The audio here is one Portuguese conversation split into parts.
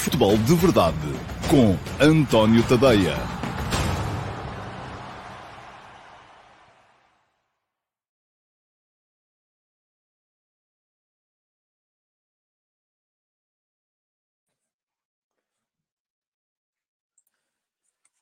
Futebol de Verdade com António Tadeia.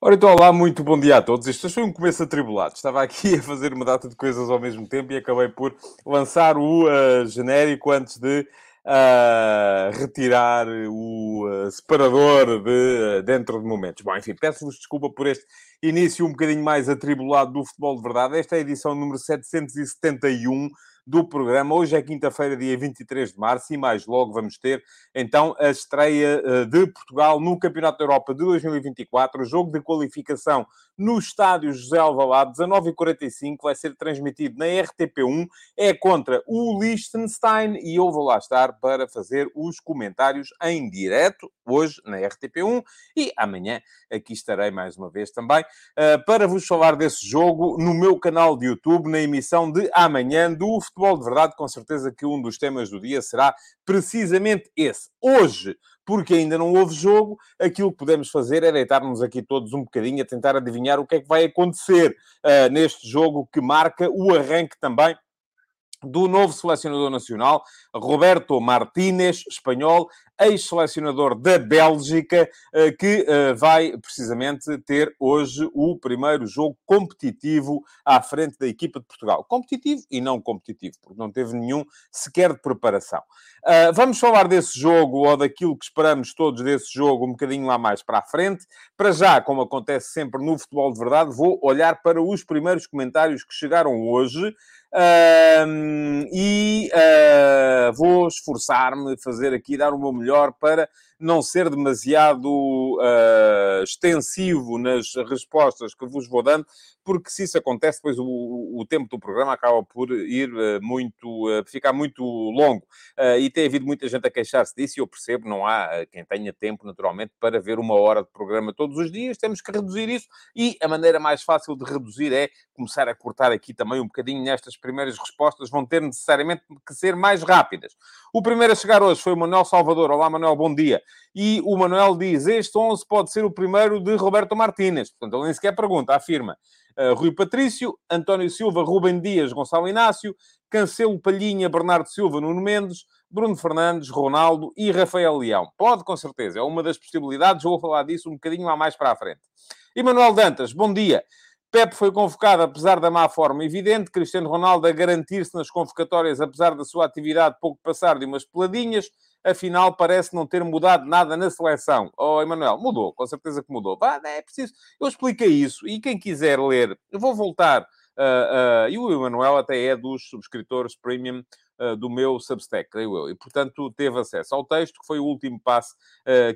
Ora então, olá, muito bom dia a todos. Isto foi um começo atribulado. Estava aqui a fazer uma data de coisas ao mesmo tempo e acabei por lançar o uh, genérico antes de uh, retirar o uh, separador de dentro de momentos. Bom, enfim, peço-vos desculpa por este início um bocadinho mais atribulado do futebol de verdade. Esta é a edição número 771 do programa. Hoje é quinta-feira, dia 23 de março, e mais logo vamos ter então a estreia de Portugal no Campeonato da Europa de 2024, jogo de qualificação no estádio José Alvalade, 19h45, vai ser transmitido na RTP1, é contra o Liechtenstein e eu vou lá estar para fazer os comentários em direto, hoje na RTP1 e amanhã aqui estarei mais uma vez também para vos falar desse jogo no meu canal de YouTube, na emissão de amanhã do Futebol de Verdade, com certeza que um dos temas do dia será precisamente esse. Hoje, porque ainda não houve jogo, aquilo que podemos fazer é deitar-nos aqui todos um bocadinho a tentar adivinhar o que é que vai acontecer uh, neste jogo que marca o arranque também do novo selecionador nacional, Roberto Martínez, espanhol, ex-selecionador da Bélgica, eh, que eh, vai precisamente ter hoje o primeiro jogo competitivo à frente da equipa de Portugal. Competitivo e não competitivo, porque não teve nenhum sequer de preparação. Ah, vamos falar desse jogo ou daquilo que esperamos todos desse jogo um bocadinho lá mais para a frente. Para já, como acontece sempre no futebol de verdade, vou olhar para os primeiros comentários que chegaram hoje. Uh, e uh, vou esforçar-me fazer aqui, dar o meu melhor para não ser demasiado uh, extensivo nas respostas que vos vou dando, porque se isso acontece, depois o, o tempo do programa acaba por ir uh, muito, uh, ficar muito longo. e tem havido muita gente a queixar-se disso, e eu percebo, não há quem tenha tempo, naturalmente, para ver uma hora de programa todos os dias, temos que reduzir isso, e a maneira mais fácil de reduzir é começar a cortar aqui também um bocadinho nestas primeiras respostas, vão ter necessariamente que ser mais rápidas. O primeiro a chegar hoje foi o Manuel Salvador. Olá, Manuel, bom dia. E o Manuel diz: Este 11 pode ser o primeiro de Roberto Martínez. Portanto, ele nem sequer pergunta, afirma. Uh, Rui Patrício, António Silva, Rubem Dias, Gonçalo Inácio, Cancelo Palhinha, Bernardo Silva, Nuno Mendes, Bruno Fernandes, Ronaldo e Rafael Leão. Pode, com certeza, é uma das possibilidades. Vou falar disso um bocadinho lá mais para a frente. E Manuel Dantas, bom dia. Pepe foi convocado apesar da má forma evidente, Cristiano Ronaldo a garantir-se nas convocatórias apesar da sua atividade pouco passar de umas peladinhas, afinal parece não ter mudado nada na seleção. Oh, Emanuel, mudou, com certeza que mudou. Ah, é preciso, eu expliquei isso, e quem quiser ler, eu vou voltar, uh, uh, e o Emanuel até é dos subscritores premium uh, do meu Substack, creio eu, e portanto teve acesso ao texto, que foi o último passo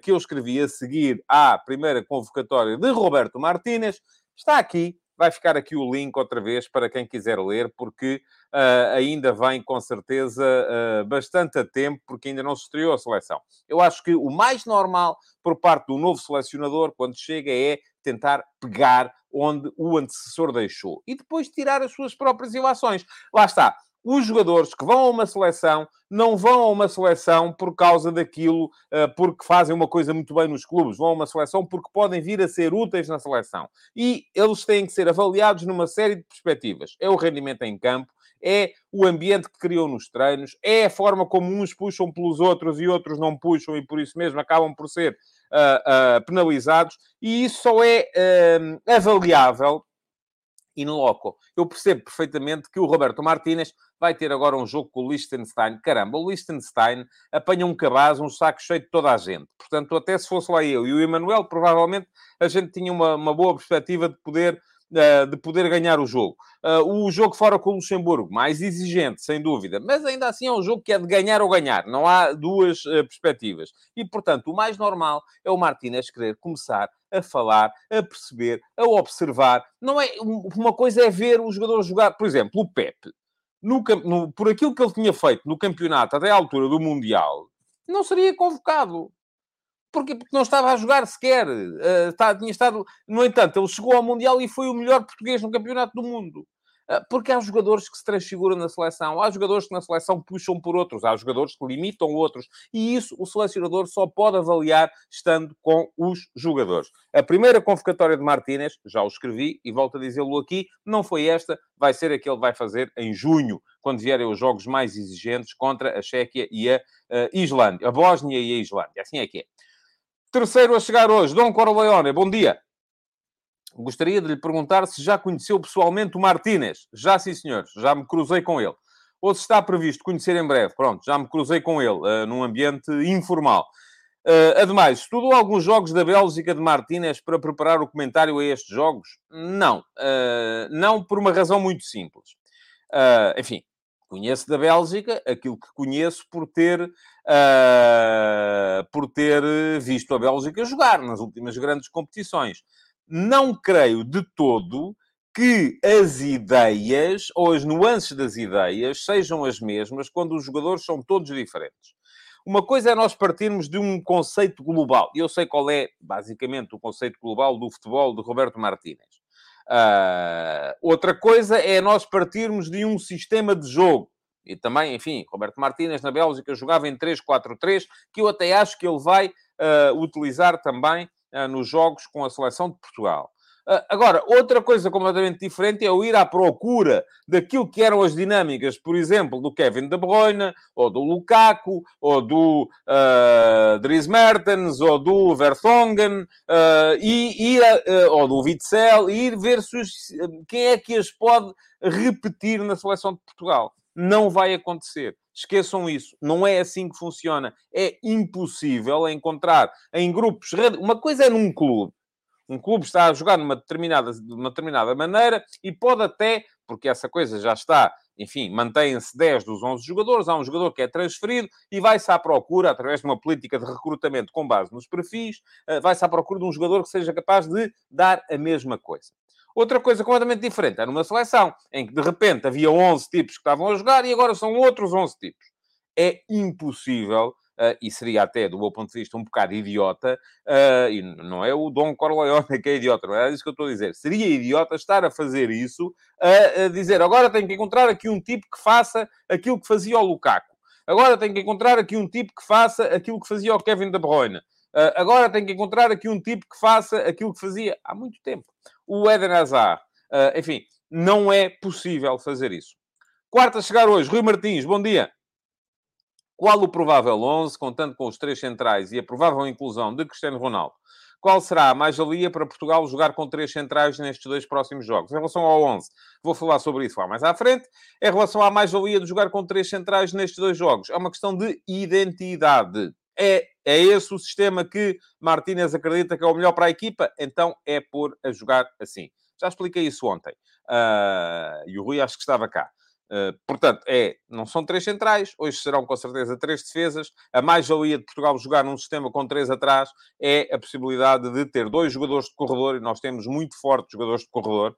que eu escrevi a seguir à primeira convocatória de Roberto Martínez, está aqui, Vai ficar aqui o link outra vez para quem quiser ler, porque uh, ainda vem com certeza uh, bastante a tempo, porque ainda não se estreou a seleção. Eu acho que o mais normal por parte do novo selecionador, quando chega, é tentar pegar onde o antecessor deixou e depois tirar as suas próprias ilações. Lá está os jogadores que vão a uma seleção não vão a uma seleção por causa daquilo, uh, porque fazem uma coisa muito bem nos clubes. Vão a uma seleção porque podem vir a ser úteis na seleção. E eles têm que ser avaliados numa série de perspectivas. É o rendimento em campo, é o ambiente que criam nos treinos, é a forma como uns puxam pelos outros e outros não puxam e por isso mesmo acabam por ser uh, uh, penalizados. E isso só é avaliável in loco. Eu percebo perfeitamente que o Roberto Martínez vai ter agora um jogo com o Liechtenstein. Caramba, o Liechtenstein apanha um cabaz, um saco cheio de toda a gente. Portanto, até se fosse lá eu e o Emanuel, provavelmente a gente tinha uma, uma boa perspectiva de poder de poder ganhar o jogo. Uh, o jogo fora com o Luxemburgo, mais exigente, sem dúvida, mas ainda assim é um jogo que é de ganhar ou ganhar, não há duas uh, perspectivas. E, portanto, o mais normal é o Martínez querer começar a falar, a perceber, a observar. Não é uma coisa é ver os jogadores jogar, por exemplo, o Pepe. No, no, por aquilo que ele tinha feito no campeonato até à altura do Mundial, não seria convocado. Porquê? Porque não estava a jogar sequer. Uh, está, tinha estado... No entanto, ele chegou ao Mundial e foi o melhor português no campeonato do mundo. Ah, porque há jogadores que se transfiguram na seleção, há jogadores que na seleção puxam por outros, há jogadores que limitam outros, e isso o selecionador só pode avaliar estando com os jogadores. A primeira convocatória de Martínez, já o escrevi e volto a dizê-lo aqui, não foi esta, vai ser a que ele vai fazer em junho, quando vierem os jogos mais exigentes contra a Chequia e a uh, Islândia, a Bósnia e a Islândia. Assim é que é. Terceiro a chegar hoje, Dom Corleone, bom dia. Gostaria de lhe perguntar se já conheceu pessoalmente o Martínez. Já sim, senhores, já me cruzei com ele. Ou se está previsto conhecer em breve. Pronto, já me cruzei com ele, uh, num ambiente informal. Uh, ademais, estudou alguns jogos da Bélgica de Martínez para preparar o comentário a estes jogos? Não. Uh, não por uma razão muito simples. Uh, enfim, conheço da Bélgica aquilo que conheço por ter, por ter visto a Bélgica jogar nas últimas grandes competições não creio de todo que as ideias ou as nuances das ideias sejam as mesmas quando os jogadores são todos diferentes. Uma coisa é nós partirmos de um conceito global. Eu sei qual é, basicamente, o conceito global do futebol de Roberto Martínez. Uh, outra coisa é nós partirmos de um sistema de jogo. E também, enfim, Roberto Martínez na Bélgica jogava em 3-4-3, que eu até acho que ele vai uh, utilizar também uh, nos jogos com a seleção de Portugal. Uh, agora, outra coisa completamente diferente é o ir à procura daquilo que eram as dinâmicas, por exemplo, do Kevin De Bruyne, ou do Lukaku, ou do uh, Dries Mertens, ou do Vertonghen, uh, e ir a, ou do Witzel, e ir ver quem é que as pode repetir na seleção de Portugal. Não vai acontecer. Esqueçam isso. Não é assim que funciona. É impossível encontrar em grupos. Uma coisa é num clube. Um clube está a jogar numa determinada, de uma determinada maneira e pode até, porque essa coisa já está, enfim, mantém-se 10 dos 11 jogadores, há um jogador que é transferido e vai-se à procura, através de uma política de recrutamento com base nos perfis, eh, vai-se à procura de um jogador que seja capaz de dar a mesma coisa. Outra coisa completamente diferente é numa seleção em que de repente havia 11 tipos que estavam a jogar e agora são outros 11 tipos. É impossível, uh, e seria até, do meu ponto de vista, um bocado idiota, uh, e não é o Dom Corleone que é idiota, não é isso que eu estou a dizer. Seria idiota estar a fazer isso, a, a dizer agora tenho que encontrar aqui um tipo que faça aquilo que fazia o Lukaku. Agora tenho que encontrar aqui um tipo que faça aquilo que fazia o Kevin De Bruyne. Uh, agora tenho que encontrar aqui um tipo que faça aquilo que fazia há muito tempo. O Eden Hazard. Enfim, não é possível fazer isso. Quarta a chegar hoje, Rui Martins, bom dia. Qual o provável 11, contando com os três centrais e a provável inclusão de Cristiano Ronaldo? Qual será a mais-valia para Portugal jogar com três centrais nestes dois próximos jogos? Em relação ao 11, vou falar sobre isso lá mais à frente. Em relação à mais-valia de jogar com três centrais nestes dois jogos, é uma questão de identidade. É, é esse o sistema que Martínez acredita que é o melhor para a equipa? Então é por a jogar assim. Já expliquei isso ontem. Uh, e o Rui acho que estava cá. Uh, portanto, é, não são três centrais, hoje serão com certeza três defesas. A mais-valia de Portugal jogar num sistema com três atrás é a possibilidade de ter dois jogadores de corredor, e nós temos muito fortes jogadores de corredor.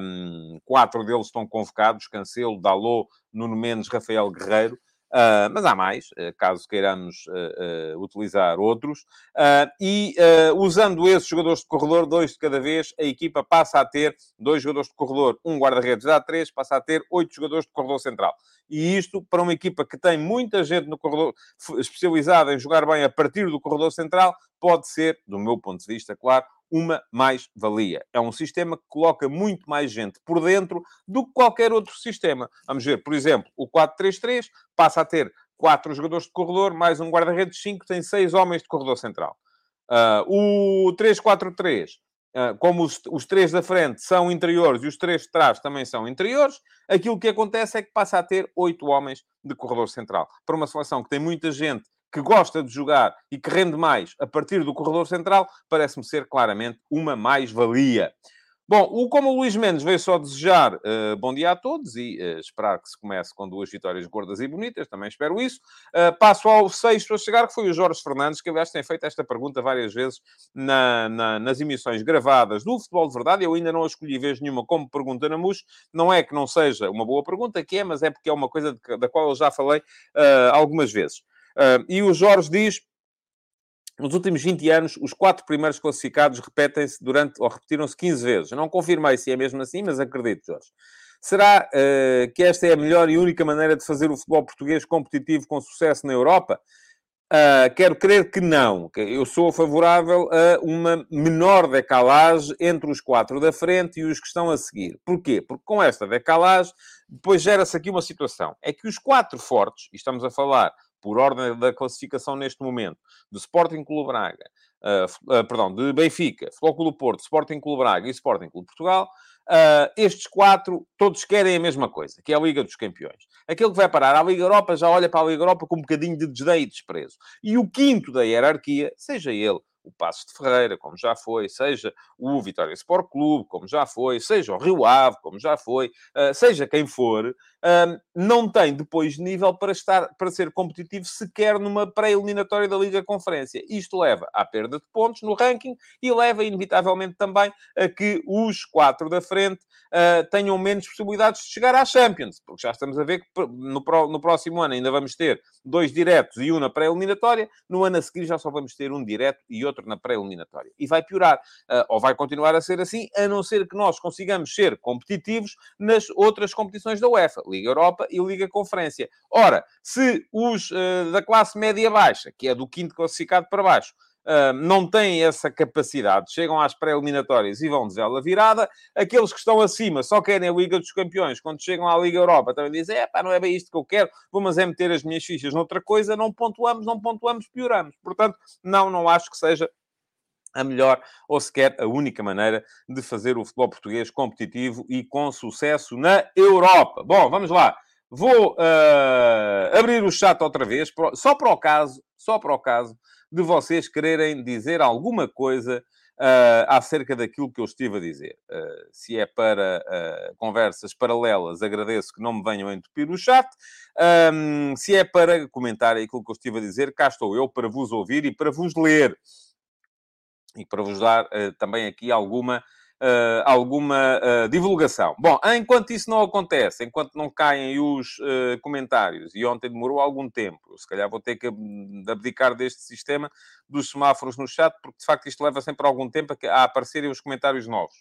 Um, quatro deles estão convocados: Cancelo, Dalot, Nuno Mendes, Rafael Guerreiro. Uh, mas há mais, uh, caso queiramos uh, utilizar outros. e usando esses jogadores de corredor, dois de cada vez, a equipa passa a ter dois jogadores de corredor, um guarda-redes dá três, passa a ter oito jogadores de corredor central. E isto, para uma equipa que tem muita gente no corredor, especializada em jogar bem a partir do corredor central, pode ser, do meu ponto de vista, claro, uma mais-valia. É um sistema que coloca muito mais gente por dentro do que qualquer outro sistema. Vamos ver, por exemplo, o 4-3-3 passa a ter quatro jogadores de corredor, mais um guarda-redes 5, tem seis homens de corredor central. Uh, o 3-4-3, uh, ah, como os, os três da frente são interiores e os três de trás também são interiores, aquilo que acontece é que passa a ter oito homens de corredor central. Para uma seleção que tem muita gente que gosta de jogar e que rende mais a partir do corredor central, parece-me ser claramente uma mais-valia. Bom, o, como o Luís Mendes veio só desejar uh, bom dia a todos e uh, esperar que se comece com duas vitórias gordas e bonitas, também espero isso. Uh, passo ao sexto a chegar, que foi o Jorge Fernandes, que aliás tem feito esta pergunta várias vezes na, na, nas emissões gravadas do Futebol de Verdade. Eu ainda não a escolhi vez nenhuma como pergunta na MUS. Não é que não seja uma boa pergunta, que é, mas é porque é uma coisa de, da qual eu já falei algumas vezes. Uh, e o Jorge diz: nos últimos 20 anos, os quatro primeiros classificados repetem-se durante, ou repetiram-se 15 vezes. Não confirmei se é mesmo assim, mas acredito, Jorge. Será uh, que esta é a melhor e única maneira de fazer o futebol português competitivo com sucesso na Europa? Uh, quero crer que não. Eu sou favorável a uma menor decalagem entre os quatro da frente e os que estão a seguir. Porquê? Porque com esta decalagem, depois gera-se aqui uma situação. É que os quatro fortes, e estamos a falar por ordem da classificação neste momento, do Sporting Clube Braga, uh, uh, perdão, de Benfica, Futebol Clube Porto, Sporting Clube Braga e Sporting Clube Portugal, Uh, estes quatro, todos querem a mesma coisa, que é a Liga dos Campeões. Aquele que vai parar à Liga Europa já olha para a Liga Europa com um bocadinho de desdém e desprezo. E o quinto da hierarquia, seja ele o Passos de Ferreira, como já foi, seja o Vitória Sport Clube, como já foi, seja o Rio Ave, como já foi, uh, seja quem for, uh, não tem depois nível para estar, para ser competitivo sequer numa pré-eliminatória da Liga Conferência. Isto leva à perda de pontos no ranking e leva, inevitavelmente, também a que os quatro da frente uh, tenham menos possibilidades de chegar à Champions, porque já estamos a ver que no, no próximo ano ainda vamos ter dois diretos e um na pré-eliminatória, no ano a seguir já só vamos ter um direto e outro na pré-eliminatória. E vai piorar, uh, ou vai continuar a ser assim, a não ser que nós consigamos ser competitivos nas outras competições da UEFA, Liga Europa e Liga Conferência. Ora, se os uh, da classe média-baixa, que é do quinto classificado para baixo, Uh, não têm essa capacidade, chegam às pré-eliminatórias e vão de vela virada. Aqueles que estão acima só querem a Liga dos Campeões. Quando chegam à Liga Europa também dizem, é pá, não é bem isto que eu quero, vou mas é meter as minhas fichas noutra coisa, não pontuamos, não pontuamos, pioramos. Portanto, não, não acho que seja a melhor ou sequer a única maneira de fazer o futebol português competitivo e com sucesso na Europa. Bom, vamos lá. Vou uh, abrir o chat outra vez, só para o caso, só para o caso de vocês quererem dizer alguma coisa uh, acerca daquilo que eu estive a dizer. Uh, se é para uh, conversas paralelas, agradeço que não me venham entupir o chat. Um, se é para comentar aquilo que eu estive a dizer, cá estou eu para vos ouvir e para vos ler. E para vos dar também aqui alguma uh, alguma uh, divulgação. Bom, enquanto isso não acontece, enquanto não caem os uh, comentários, e ontem demorou algum tempo, se calhar vou ter que abdicar deste sistema dos semáforos no chat, porque de facto isto leva sempre algum tempo a, a aparecerem os comentários novos.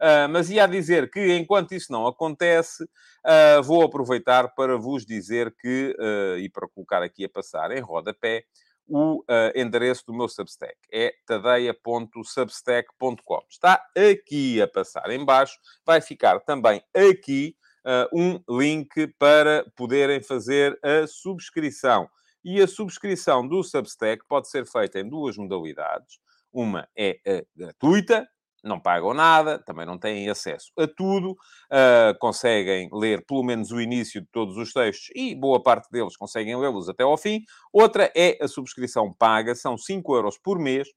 Uh, mas ia dizer que, enquanto isso não acontece, uh, vou aproveitar para vos dizer que, uh, e para colocar aqui a passar em rodapé, o uh, endereço do meu Substack. É tadeia.substack.com. Está aqui a passar em baixo. Vai ficar também aqui uh, um link para poderem fazer a subscrição. E a subscrição do Substack pode ser feita em duas modalidades. Uma é a gratuita, não pagam nada, também não têm acesso a tudo, uh, conseguem ler pelo menos o início de todos os textos e boa parte deles conseguem lê-los até ao fim. Outra é a subscrição paga, são 5 euros por mês,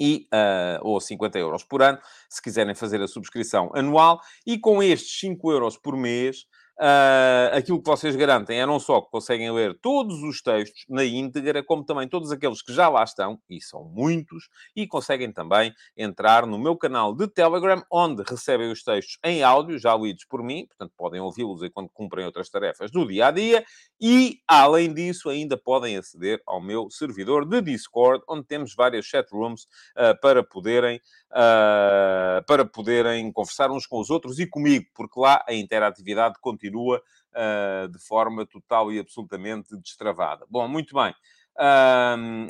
e, uh, ou 50 euros por ano, se quiserem fazer a subscrição anual, e com estes 5 euros por mês, Uh, aquilo que vocês garantem é não só que conseguem ler todos os textos na íntegra, como também todos aqueles que já lá estão, e são muitos, e conseguem também entrar no meu canal de Telegram, onde recebem os textos em áudio, já lidos por mim, portanto podem ouvi-los enquanto cumprem outras tarefas do dia a dia, e além disso, ainda podem aceder ao meu servidor de Discord, onde temos várias chatrooms uh, para poderem uh, para poderem conversar uns com os outros e comigo, porque lá a interatividade continua uh, de forma total e absolutamente destravada. Bom, muito bem.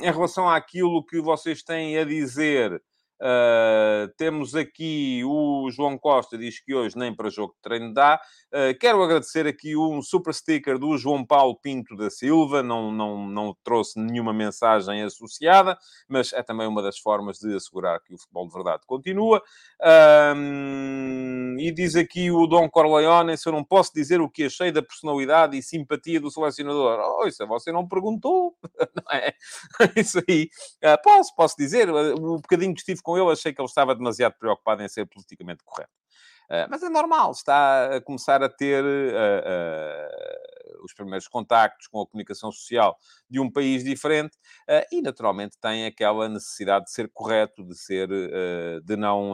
Em relação àquilo que vocês têm a dizer Uh, temos aqui o João Costa, diz que hoje nem para jogo de treino dá. Uh, quero agradecer aqui um super sticker do João Paulo Pinto da Silva, não, não, não trouxe nenhuma mensagem associada, mas é também uma das formas de assegurar que o futebol de verdade continua. Uh, e diz aqui o Dom Corleone: se eu não posso dizer o que achei da personalidade e simpatia do selecionador. Oh, isso você não perguntou, não é? Isso aí. Ah, posso, posso dizer, o bocadinho que estive com ele, achei que ele estava demasiado preocupado em ser politicamente correto. Uh, mas é normal, está a começar a ter uh, uh, os primeiros contactos com a comunicação social de um país diferente e, naturalmente, tem aquela necessidade de ser correto, de ser, de não,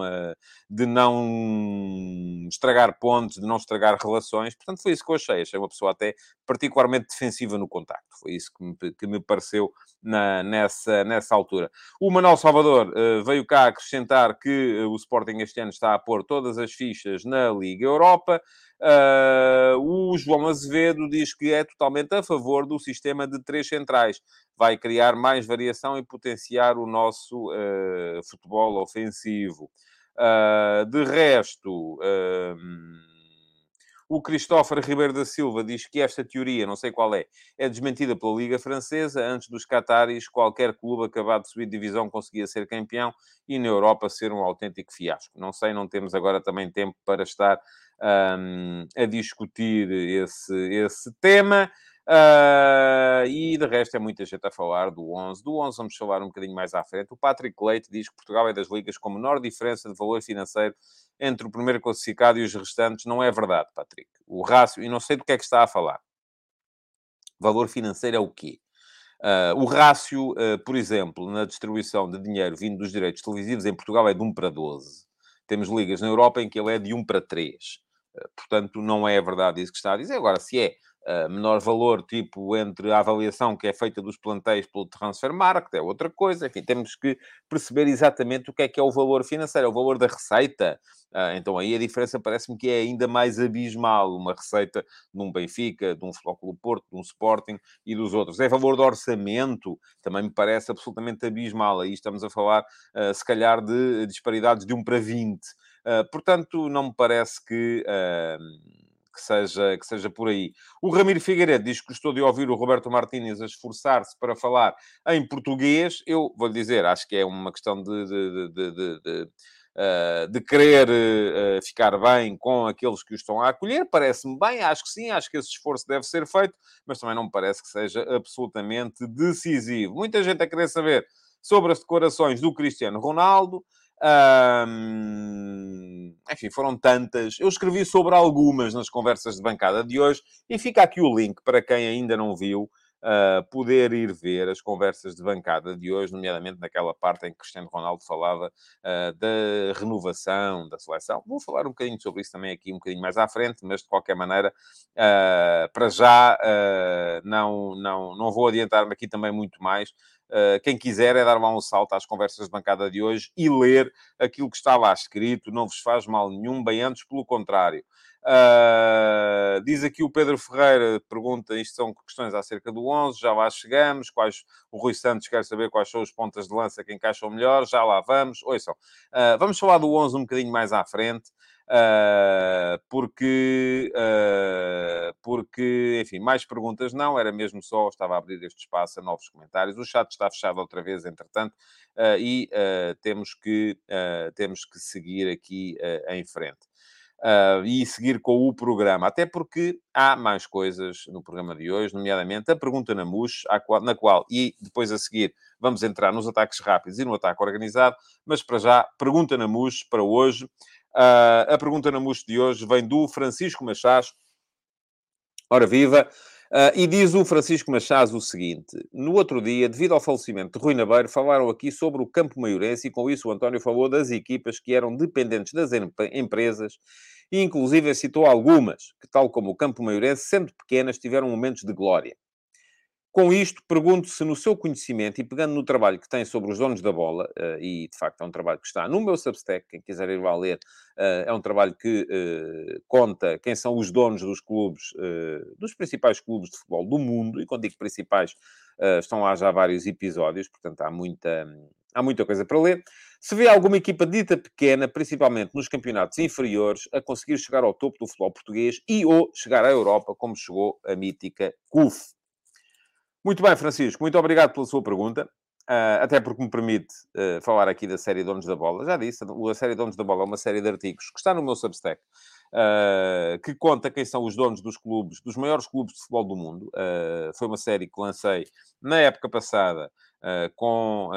de não estragar pontos, de não estragar relações. Portanto, foi isso que eu achei. Achei uma pessoa até particularmente defensiva no contacto. Foi isso que me, que me pareceu na, nessa, nessa altura. O Manuel Salvador veio cá acrescentar que o Sporting este ano está a pôr todas as fichas na Liga Europa. Uh, o João Azevedo diz que é totalmente a favor do sistema de três centrais. Vai criar mais variação e potenciar o nosso uh, futebol ofensivo. Uh, de resto, o Christopher Ribeiro da Silva diz que esta teoria, não sei qual é, é desmentida pela Liga Francesa. Antes dos Qataris, qualquer clube acabado de subir divisão conseguia ser campeão e na Europa ser um autêntico fiasco. Não sei, não temos agora também tempo para estar um, a discutir esse, esse tema. Uh, e de resto é muita gente a falar do 11. Do 11 vamos falar um bocadinho mais à frente. O Patrick Leite diz que Portugal é das ligas com menor diferença de valor financeiro entre o primeiro classificado e os restantes. Não é verdade, Patrick. O rácio, e não sei do que é que está a falar. Valor financeiro é o quê? Uh, o rácio, uh, por exemplo, na distribuição de dinheiro vindo dos direitos televisivos em Portugal é de 1 para 12. Temos ligas na Europa em que ele é de 1 para 3. Uh, portanto, não é verdade isso que está a dizer. Agora, se é Uh, menor valor, tipo, entre a avaliação que é feita dos plantéis pelo Transfer Market, é outra coisa. Enfim, temos que perceber exatamente o que é que é o valor financeiro, é o valor da receita. Uh, então aí a diferença parece-me que é ainda mais abismal. Uma receita de um Benfica, de um Futebol Porto, de um Sporting e dos outros. É valor de orçamento, também me parece absolutamente abismal. Aí estamos a falar, uh, se calhar, de disparidades de 1 para 20. portanto, não me parece que que seja, que seja por aí. O Ramiro Figueiredo diz que gostou de ouvir o Roberto Martínez a esforçar-se para falar em português. Eu vou lhe dizer, acho que é uma questão de, de, de, de Uh, de querer uh, ficar bem com aqueles que o estão a acolher. Parece-me bem, acho que sim, acho que esse esforço deve ser feito, mas também não me parece que seja absolutamente decisivo. Muita gente a querer saber sobre as decorações do Cristiano Ronaldo. Enfim, foram tantas. Eu escrevi sobre algumas nas conversas de bancada de hoje e fica aqui o link para quem ainda não viu. Uh, poder ir ver as conversas de bancada de hoje, nomeadamente naquela parte em que Cristiano Ronaldo falava uh, da renovação da seleção. Vou falar um bocadinho sobre isso também aqui um bocadinho mais à frente, mas de qualquer maneira, uh, para já não, não, não vou adiantar-me aqui também muito mais. Uh, quem quiser é dar lá um salto às conversas de bancada de hoje e ler aquilo que está lá escrito, não vos faz mal nenhum, bem antes, pelo contrário. Uh, diz aqui o Pedro Ferreira, pergunta, isto são questões acerca do 11, já lá chegamos, quais, o Rui Santos quer saber quais são os pontas de lança que encaixam melhor, já lá vamos, ouçam. Uh, vamos falar do 11 um bocadinho mais à frente. Uh, porque, uh, porque, enfim, mais perguntas não, era mesmo só, estava a abrir este espaço a novos comentários. O chat está fechado outra vez, entretanto, e temos, que, temos que seguir aqui em frente. E seguir com o programa, até porque há mais coisas no programa de hoje, nomeadamente a pergunta na MUS, na qual, e depois a seguir, vamos entrar nos ataques rápidos e no ataque organizado, mas para já, pergunta na MUS para hoje. Uh, a pergunta na MUS de hoje vem do Francisco Machás. Ora viva! Uh, e diz o Francisco Machás o seguinte: no outro dia, devido ao falecimento de Rui Nabeiro, falaram aqui sobre o campo maiorense e com isso o António falou das equipas que eram dependentes das empresas e inclusive citou algumas, que tal como o campo maiorense, sendo pequenas, tiveram momentos de glória. Com isto, pergunto se no seu conhecimento e pegando no trabalho que tem sobre os donos da bola, uh, e de facto é um trabalho que está no meu Substack, quem quiser ir lá ler, uh, é um trabalho que uh, conta quem são os donos dos clubes, dos principais clubes de futebol do mundo, e quando digo principais, estão lá já vários episódios, portanto há muita, há muita coisa para ler. Se vê alguma equipa dita pequena, principalmente nos campeonatos inferiores, a conseguir chegar ao topo do futebol português e ou chegar à Europa, como chegou a mítica CUF. Muito bem, Francisco, muito obrigado pela sua pergunta. Uh, até porque me permite uh, falar aqui da série Donos da Bola. Já disse, a série Donos da Bola é uma série de artigos que está no meu Substack, uh, que conta quem são os donos dos clubes, dos maiores clubes de futebol do mundo. foi uma série que lancei na época passada, com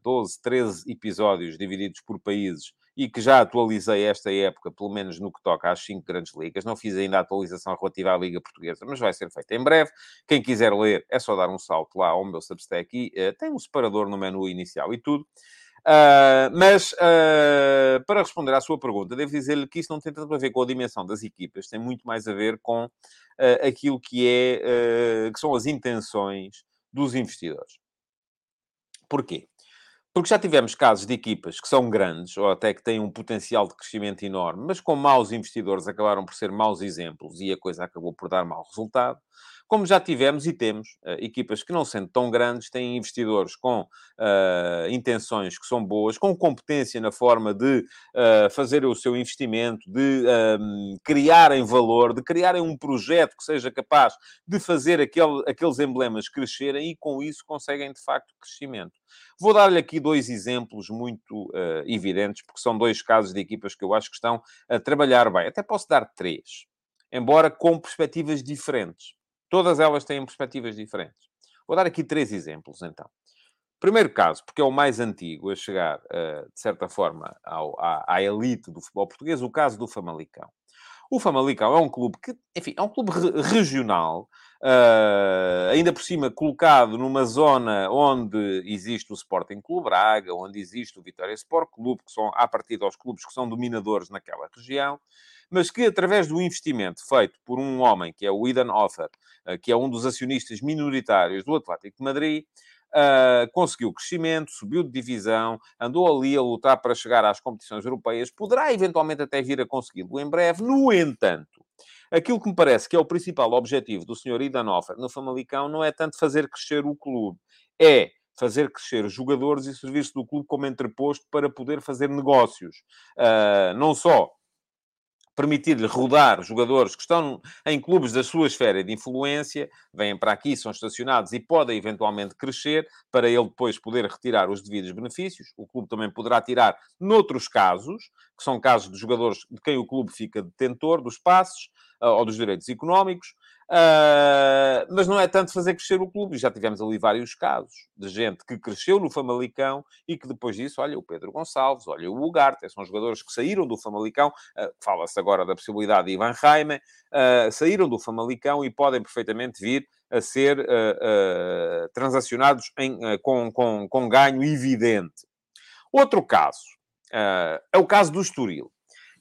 12, 13 episódios divididos por países e que já atualizei esta época, pelo menos no que toca às cinco grandes ligas. Não fiz ainda a atualização relativa à Liga Portuguesa, mas vai ser feita em breve. Quem quiser ler, é só dar um salto lá ao meu Substack e uh, tem um separador no menu inicial e tudo. Uh, mas, uh, para responder à sua pergunta, devo dizer-lhe que isso não tem tanto a ver com a dimensão das equipas, tem muito mais a ver com uh, aquilo que, é, que são as intenções dos investidores. Porquê? Porque já tivemos casos de equipas que são grandes, ou até que têm um potencial de crescimento enorme, mas com maus investidores acabaram por ser maus exemplos e a coisa acabou por dar mau resultado. Como já tivemos e temos uh, equipas que, não sendo tão grandes, têm investidores com uh, intenções que são boas, com competência na forma de uh, fazer o seu investimento, de um, criarem valor, de criarem um projeto que seja capaz de fazer aquele, aqueles emblemas crescerem e, com isso, conseguem, de facto, crescimento. Vou dar-lhe aqui dois exemplos muito uh, evidentes, porque são dois casos de equipas que eu acho que estão a trabalhar bem. Até posso dar três, embora com perspectivas diferentes. Todas elas têm perspectivas diferentes. Vou dar aqui três exemplos, então. Primeiro caso, porque é o mais antigo a chegar, uh, de certa forma, ao, à, à, elite do futebol português, o caso do Famalicão. O Famalicão é um clube que, enfim, é um clube re regional, uh, ainda por cima colocado numa zona onde existe o Sporting Clube Braga, onde existe o Vitória Sport Clube, que são, a partir dos clubes que são dominadores naquela região mas que através do investimento feito por um homem, que é o Eden Offer, eh, que é um dos acionistas minoritários do Atlético de Madrid, Uh, conseguiu crescimento, subiu de divisão, andou ali a lutar para chegar às competições europeias, poderá eventualmente até vir a consegui-lo em breve. No entanto, aquilo que me parece que é o principal objetivo do Sr. Idan Offer no Famalicão não é tanto fazer crescer o clube, é fazer crescer jogadores e servir-se do clube como entreposto para poder fazer negócios. Uh, não só permitir-lhe rodar jogadores que estão em clubes da sua esfera de influência, vêm para aqui, são estacionados e podem eventualmente crescer para ele depois poder retirar os devidos benefícios. O clube também poderá tirar noutros casos, que são casos de jogadores de quem o clube fica detentor dos passos uh, ou dos direitos económicos. Uh, mas não é tanto fazer crescer o clube. Já tivemos ali vários casos de gente que cresceu no Famalicão e que depois disso, olha, o Pedro Gonçalves, olha, o Ugarte, são jogadores que saíram do Famalicão, uh, fala-se agora da possibilidade de Ivan Raime, uh, saíram do Famalicão e podem perfeitamente vir a ser transacionados em, com, com, com ganho evidente. Outro caso é o caso do Estoril.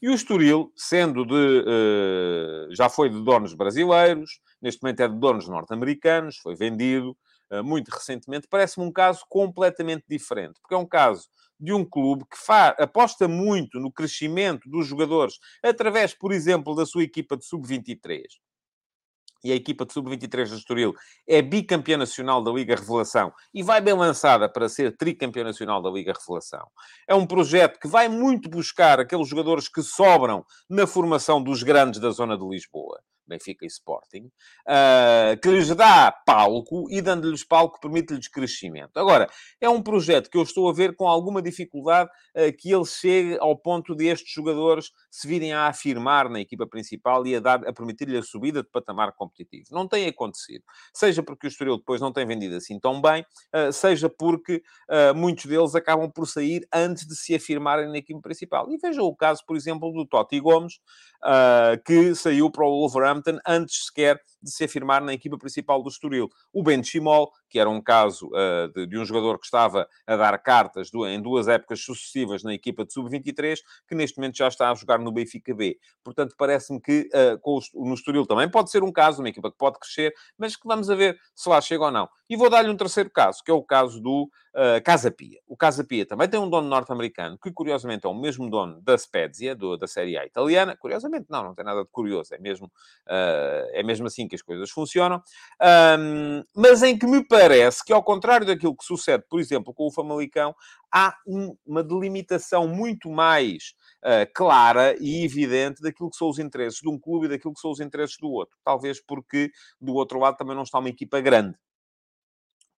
E o Estoril, sendo de. Uh, já foi de donos brasileiros, neste momento é de donos norte-americanos, foi vendido uh, muito recentemente, parece-me um caso completamente diferente, porque é um caso de um clube que faz, aposta muito no crescimento dos jogadores através, por exemplo, da sua equipa de sub-23 e a equipa de sub-23 do Estoril é bicampeã nacional da Liga Revelação e vai bem lançada para ser tricampeã nacional da Liga Revelação. É um projeto que vai muito buscar aqueles jogadores que sobram na formação dos grandes da zona de Lisboa. Benfica e Sporting, uh, que lhes dá palco e, dando-lhes palco, permite-lhes crescimento. Agora, é um projeto que eu estou a ver com alguma dificuldade uh, que ele chegue ao ponto de estes jogadores se virem a afirmar na equipa principal e a, a permitir-lhe a subida de patamar competitivo. Não tem acontecido. Seja porque o Estoril depois não tem vendido assim tão bem, uh, seja porque muitos deles acabam por sair antes de se afirmarem na equipa principal. E vejam o caso, por exemplo, do Totti Gomes, que saiu para o Wolverhampton Southampton antes sequer de se afirmar na equipa principal do Estoril. O Ben Chimol, que era um caso uh, de, de, um jogador que estava a dar cartas do, em duas épocas sucessivas na equipa de sub-23, que neste momento já está a jogar no Benfica B. Portanto, parece-me que uh, com o, no Estoril também pode ser um caso, uma equipa que pode crescer, mas que vamos a ver se lá chega ou não. E vou dar-lhe um terceiro caso, que é o caso do uh, Casa Pia. O Casa Pia também tem um dono norte-americano, que curiosamente é o mesmo dono da Spezia, do, da Série A italiana. Curiosamente, não, não tem nada de curioso, é mesmo, é mesmo assim que as coisas funcionam. Um, mas em que me parece que, ao contrário daquilo que sucede, por exemplo, com o Famalicão, há um, uma delimitação muito mais uh, clara e evidente daquilo que são os interesses de um clube e daquilo que são os interesses do outro. Talvez porque do outro lado também não está uma equipa grande.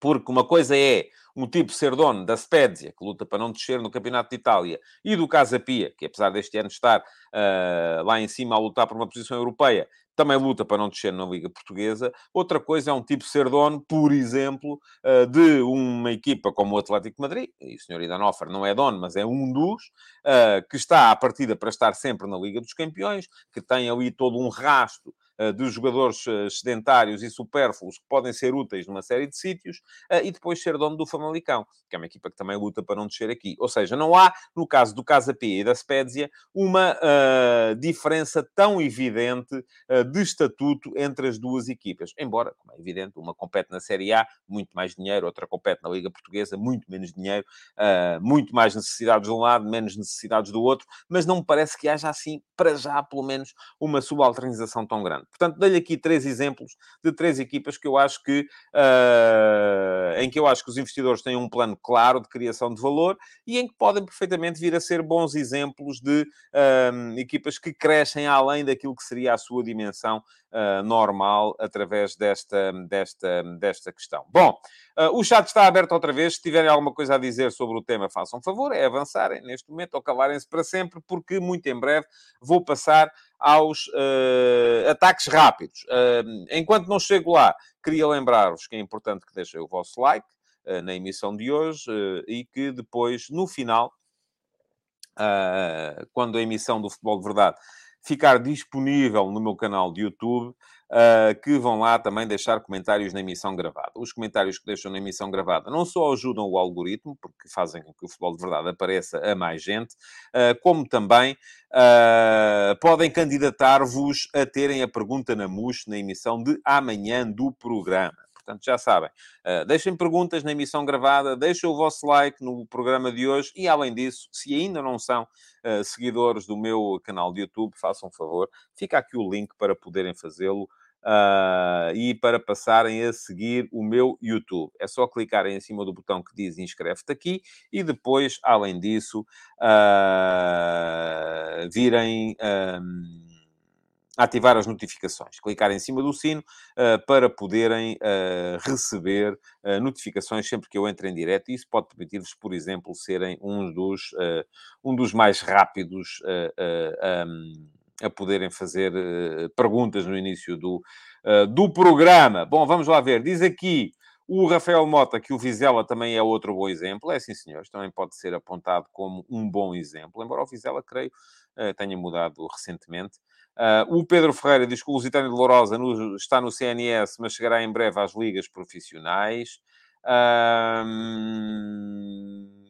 Porque uma coisa é um tipo ser dono da Spezia, que luta para não descer no Campeonato de Itália, e do Casa Pia, que apesar deste ano estar uh, lá em cima a lutar por uma posição europeia, também luta para não descer na Liga Portuguesa. Outra coisa é um tipo ser dono, por exemplo, uh, de uma equipa como o Atlético Madrid, e o Sr. Idanoffer não é dono, mas é um dos, uh, que está à partida para estar sempre na Liga dos Campeões, que tem ali todo um rasto de jogadores sedentários e supérfluos que podem ser úteis numa série de sítios, e depois ser dono do Famalicão, que é uma equipa que também luta para não descer aqui. Ou seja, não há, no caso do Casa Pia e da Spezia, uma diferença tão evidente de estatuto entre as duas equipas. Embora, como é evidente, uma compete na Série A, muito mais dinheiro, outra compete na Liga Portuguesa, muito menos dinheiro, muito mais necessidades de um lado, menos necessidades do outro, mas não me parece que haja assim, para já, pelo menos, uma subalternização tão grande. Portanto, dei-lhe aqui três exemplos de três equipas que eu acho que, uh, em que eu acho que os investidores têm um plano claro de criação de valor e em que podem perfeitamente vir a ser bons exemplos de uh, equipas que crescem além daquilo que seria a sua dimensão uh, normal através desta, desta, desta questão. Bom, o chat está aberto outra vez. Se tiverem alguma coisa a dizer sobre o tema, façam favor, é avançarem neste momento ou calarem-se para sempre, porque muito em breve vou passar aos uh, ataques rápidos. Uh, enquanto não chego lá, queria lembrar-vos que é importante que deixem o vosso like uh, na emissão de hoje e que depois, no final, quando a emissão do Futebol de Verdade ficar disponível no meu canal de YouTube, uh, que vão lá também deixar comentários na emissão gravada. Os comentários que deixam na emissão gravada não só ajudam o algoritmo, porque fazem com que o futebol de verdade apareça a mais gente, uh, como também uh, podem candidatar-vos a terem a pergunta na MUS na emissão de amanhã do programa. Portanto, já sabem, uh, deixem perguntas na emissão gravada, deixem o vosso like no programa de hoje e, além disso, se ainda não são uh, seguidores do meu canal de YouTube, façam um favor, fica aqui o link para poderem fazê-lo. Uh, e para passarem a seguir o meu YouTube. É só clicarem em cima do botão que diz inscreve-te aqui e depois, além disso, uh, virem. Um, ativar as notificações, clicar em cima do sino uh, para poderem uh, receber uh, notificações sempre que eu entre em direto. Isso pode permitir-vos, por exemplo, serem um dos, um dos mais rápidos um, a poderem fazer perguntas no início do, do programa. Bom, vamos lá ver. Diz aqui o Rafael Mota que o Vizela também é outro bom exemplo. É sim, senhores, também pode ser apontado como um bom exemplo, embora o Vizela, creio, tenha mudado recentemente. Uh, o Pedro Ferreira diz que o Lusitano de Lourosa no, está no CNS, mas chegará em breve às ligas profissionais.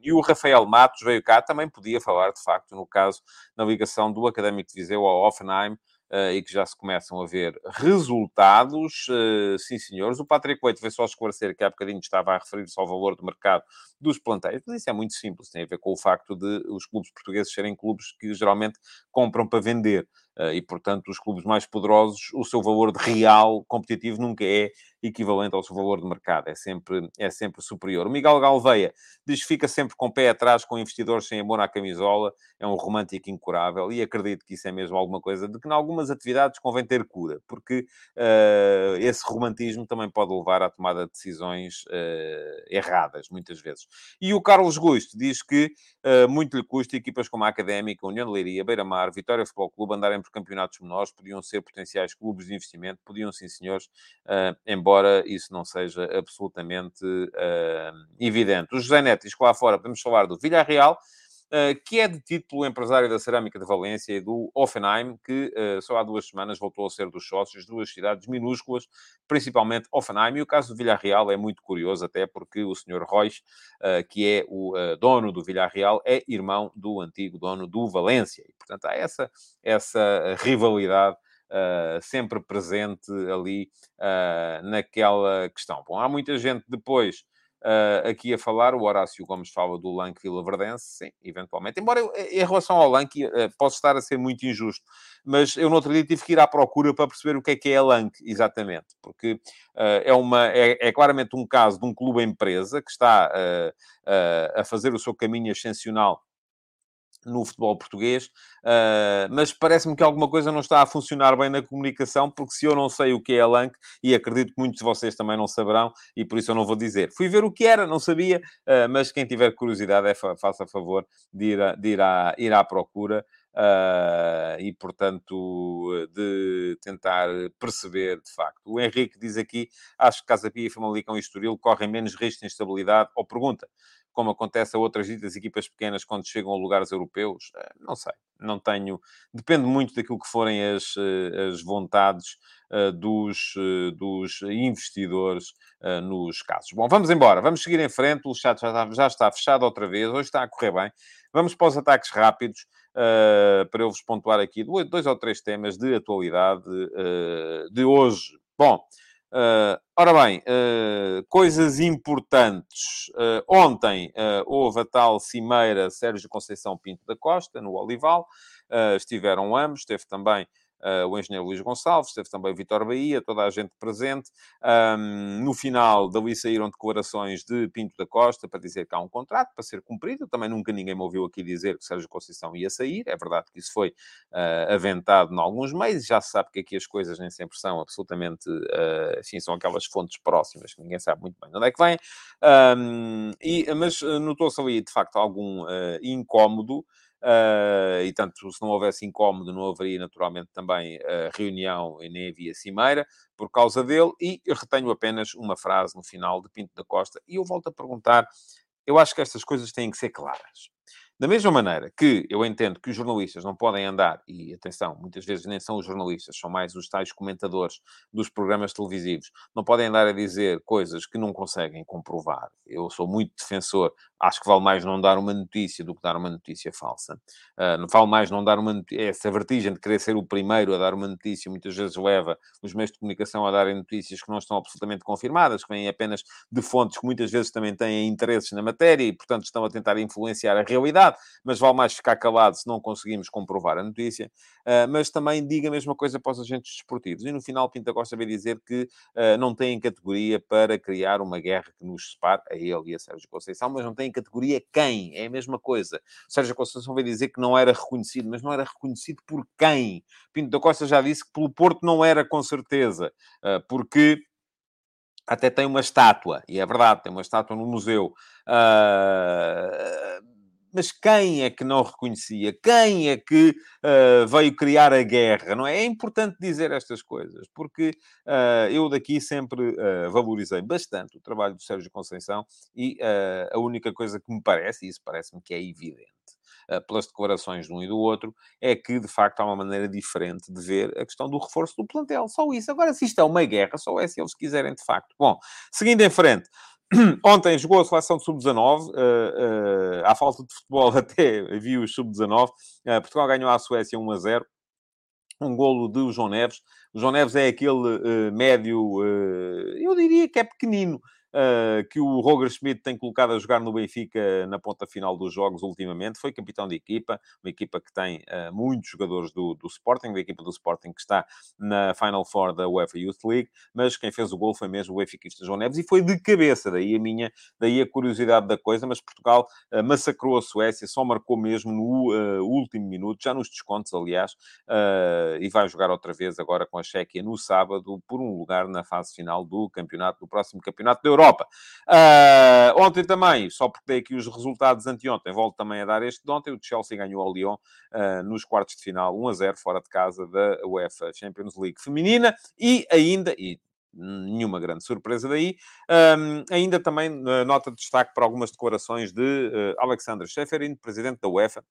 E o Rafael Matos veio cá, também podia falar, de facto, no caso, na ligação do Académico de Viseu ao Offenheim, uh, e que já se começam a ver resultados. Uh, sim, senhores. O Patrick Leite veio só esclarecer que há bocadinho estava a referir-se ao valor do mercado dos plantéis, mas isso é muito simples, tem a ver com o facto de os clubes portugueses serem clubes que geralmente compram para vender. Eh, e, portanto, os clubes mais poderosos, o seu valor de real competitivo nunca é equivalente ao seu valor de mercado, é sempre, é sempre superior. O Miguel Galveia diz que fica sempre com o pé atrás com investidores sem amor à camisola, é um romântico incurável e acredito que isso é mesmo alguma coisa de que, em algumas atividades, convém ter cura, porque uh, esse romantismo também pode levar à tomada de decisões uh, erradas, muitas vezes. E o Carlos Gusto diz que uh, muito lhe custa equipas como a Académica, União de Leiria, Beira-Mar, Vitória Futebol Clube andarem por campeonatos menores, podiam ser potenciais clubes de investimento, podiam sim, senhores, embora embora isso não seja absolutamente uh, evidente. O José Neto diz que lá fora podemos falar do Villarreal, Uh, que é detido pelo empresário da Cerâmica de Valência e do Offenheim, que uh, só há duas semanas voltou a ser dos sócios, duas cidades minúsculas, principalmente Offenheim. E o caso do Villarreal é muito curioso, até porque o senhor Royce, uh, que é o dono do Villarreal, é irmão do antigo dono do Valência. E, portanto, há essa, essa rivalidade uh, sempre presente ali uh, naquela questão. Bom, há muita gente depois uh, aqui a falar, o Horácio Gomes fala do Lanque Vila Verdense, sim, eventualmente. Embora eu, em relação ao Lanque, posso estar a ser muito injusto, mas eu no outro dia tive que ir à procura para perceber o que é que é Lanque, exatamente, porque é, uma, é, é, claramente um caso de um clube-empresa que está a fazer o seu caminho ascensional no futebol português, uh, mas parece-me que alguma coisa não está a funcionar bem na comunicação, porque se eu não sei o que é a LANC, e acredito que muitos de vocês também não saberão, e por isso eu não vou dizer. Fui ver o que era, não sabia, uh, mas quem tiver curiosidade, é fa faça favor de ir, a, de ir, à, ir à procura. Uh, e, portanto, de tentar perceber de facto. O Henrique diz aqui: acho que Casa Pia, Famalicão e Estoril correm menos risco de instabilidade. Ou pergunta: como acontece a outras ditas equipas pequenas quando chegam a lugares europeus? Eh, não sei, não tenho... Depende muito daquilo que forem as, as vontades dos, dos investidores nos casos. Bom, vamos embora, vamos seguir em frente. O chat já está, já está fechado outra vez, hoje está a correr bem. Vamos para os ataques rápidos. Uh, para eu vos pontuar aqui dois, dois, ou três temas de atualidade uh, de hoje. Bom, uh, ora bem, coisas importantes. ontem houve a tal cimeira Sérgio Conceição Pinto da Costa, no Olival. estiveram ambos, esteve também uh, o engenheiro Luís Gonçalves, teve também o Vitor Bahia, toda a gente presente. Um, no final, dali saíram declarações de Pinto da Costa para dizer que há um contrato para ser cumprido. Também nunca ninguém me ouviu aqui dizer que Sérgio Conceição ia sair. É verdade que isso foi uh, aventado em alguns meses. Já se sabe que aqui as coisas nem sempre são absolutamente, uh, assim, são aquelas fontes próximas que ninguém sabe muito bem de onde é que vem. Um, e, mas notou-se ali, de facto, algum uh, incómodo. Uh, e tanto, se não houvesse incómodo, não haveria naturalmente também uh, reunião e nem havia cimeira por causa dele. E retenho apenas uma frase no final de Pinto da Costa. E eu volto a perguntar: eu acho que estas coisas têm que ser claras. Da mesma maneira que eu entendo que os jornalistas não podem andar, e atenção, muitas vezes nem são os jornalistas, são mais os tais comentadores dos programas televisivos, não podem andar a dizer coisas que não conseguem comprovar. Eu sou muito defensor, acho que vale mais não dar uma notícia do que dar uma notícia falsa. Uh, não vale mais não dar uma notícia. Essa vertigem de querer ser o primeiro a dar uma notícia muitas vezes leva os meios de comunicação a darem notícias que não estão absolutamente confirmadas, que vêm apenas de fontes que muitas vezes também têm interesses na matéria e, portanto, estão a tentar influenciar a realidade verdade, mas vale mais ficar calado se não conseguimos comprovar a notícia. Uh, mas também diga a mesma coisa para os agentes desportivos. E no final, Pinta Costa veio dizer que uh, não tem categoria para criar uma guerra que nos separe, a ele e a Sérgio Conceição, mas não tem categoria quem? É a mesma coisa. Sérgio Conceição veio dizer que não era reconhecido, mas não era reconhecido por quem? Pinto da Costa já disse que pelo Porto não era com certeza, uh, porque até tem uma estátua, e é verdade, tem uma estátua no museu. Uh, mas quem é que não reconhecia? Quem é que uh, veio criar a guerra? Não é? é importante dizer estas coisas, porque uh, eu daqui sempre uh, valorizei bastante o trabalho do Sérgio Conceição e a única coisa que me parece, e isso parece-me que é evidente, pelas declarações de um e do outro, é que de facto há uma maneira diferente de ver a questão do reforço do plantel. Só isso. Agora, se isto é uma guerra, só é se eles quiserem de facto. Bom, seguindo em frente. Ontem jogou a seleção de sub-19, uh, uh, à falta de futebol até vi os sub-19. Uh, Portugal ganhou à Suécia 1 a 0. Um golo de João Neves. O João Neves é aquele uh, médio, uh, eu diria que é pequenino, uh, que o Roger Schmidt tem colocado a jogar no Benfica na ponta final dos jogos ultimamente. Foi capitão de equipa, uma equipa que tem uh, muitos jogadores do, do Sporting, uma equipa do Sporting que está na Final Four da UEFA Youth League, mas quem fez o gol foi mesmo o benfiquista João Neves e foi de cabeça, daí a minha, daí a curiosidade da coisa, mas Portugal uh, massacrou a Suécia, só marcou mesmo no último minuto, já nos descontos, aliás, e vai jogar outra vez agora com a Chequia no sábado por um lugar na fase final do campeonato, do próximo campeonato da Europa. Europa. Uh, ontem também, só porque dei aqui os resultados anteontem, volto também a dar este de ontem, o Chelsea ganhou ao Lyon uh, nos quartos de final, 1 a 0, fora de casa da UEFA Champions League feminina, e ainda, e nenhuma grande surpresa daí. Um, ainda também uh, nota de destaque para algumas declarações de uh, Alexander presidente da UEFA,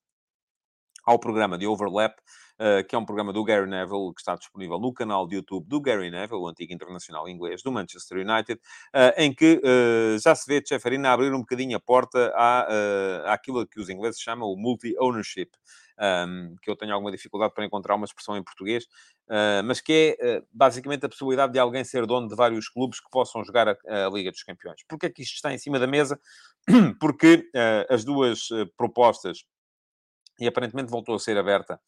ao programa de Overlap, uh, que é um programa do Gary Neville, que está disponível no canal de YouTube do Gary Neville, o antigo internacional inglês do Manchester United, uh, em que uh, já se vê Cheferina abrir um bocadinho a porta à, àquilo que os ingleses chamam o multi-ownership. Um, que eu tenho alguma dificuldade para encontrar uma expressão em português, mas que é basicamente a possibilidade de alguém ser dono de vários clubes que possam jogar a, Liga dos Campeões. Porquê é que isto está em cima da mesa? Porque as duas propostas e aparentemente voltou a ser aberta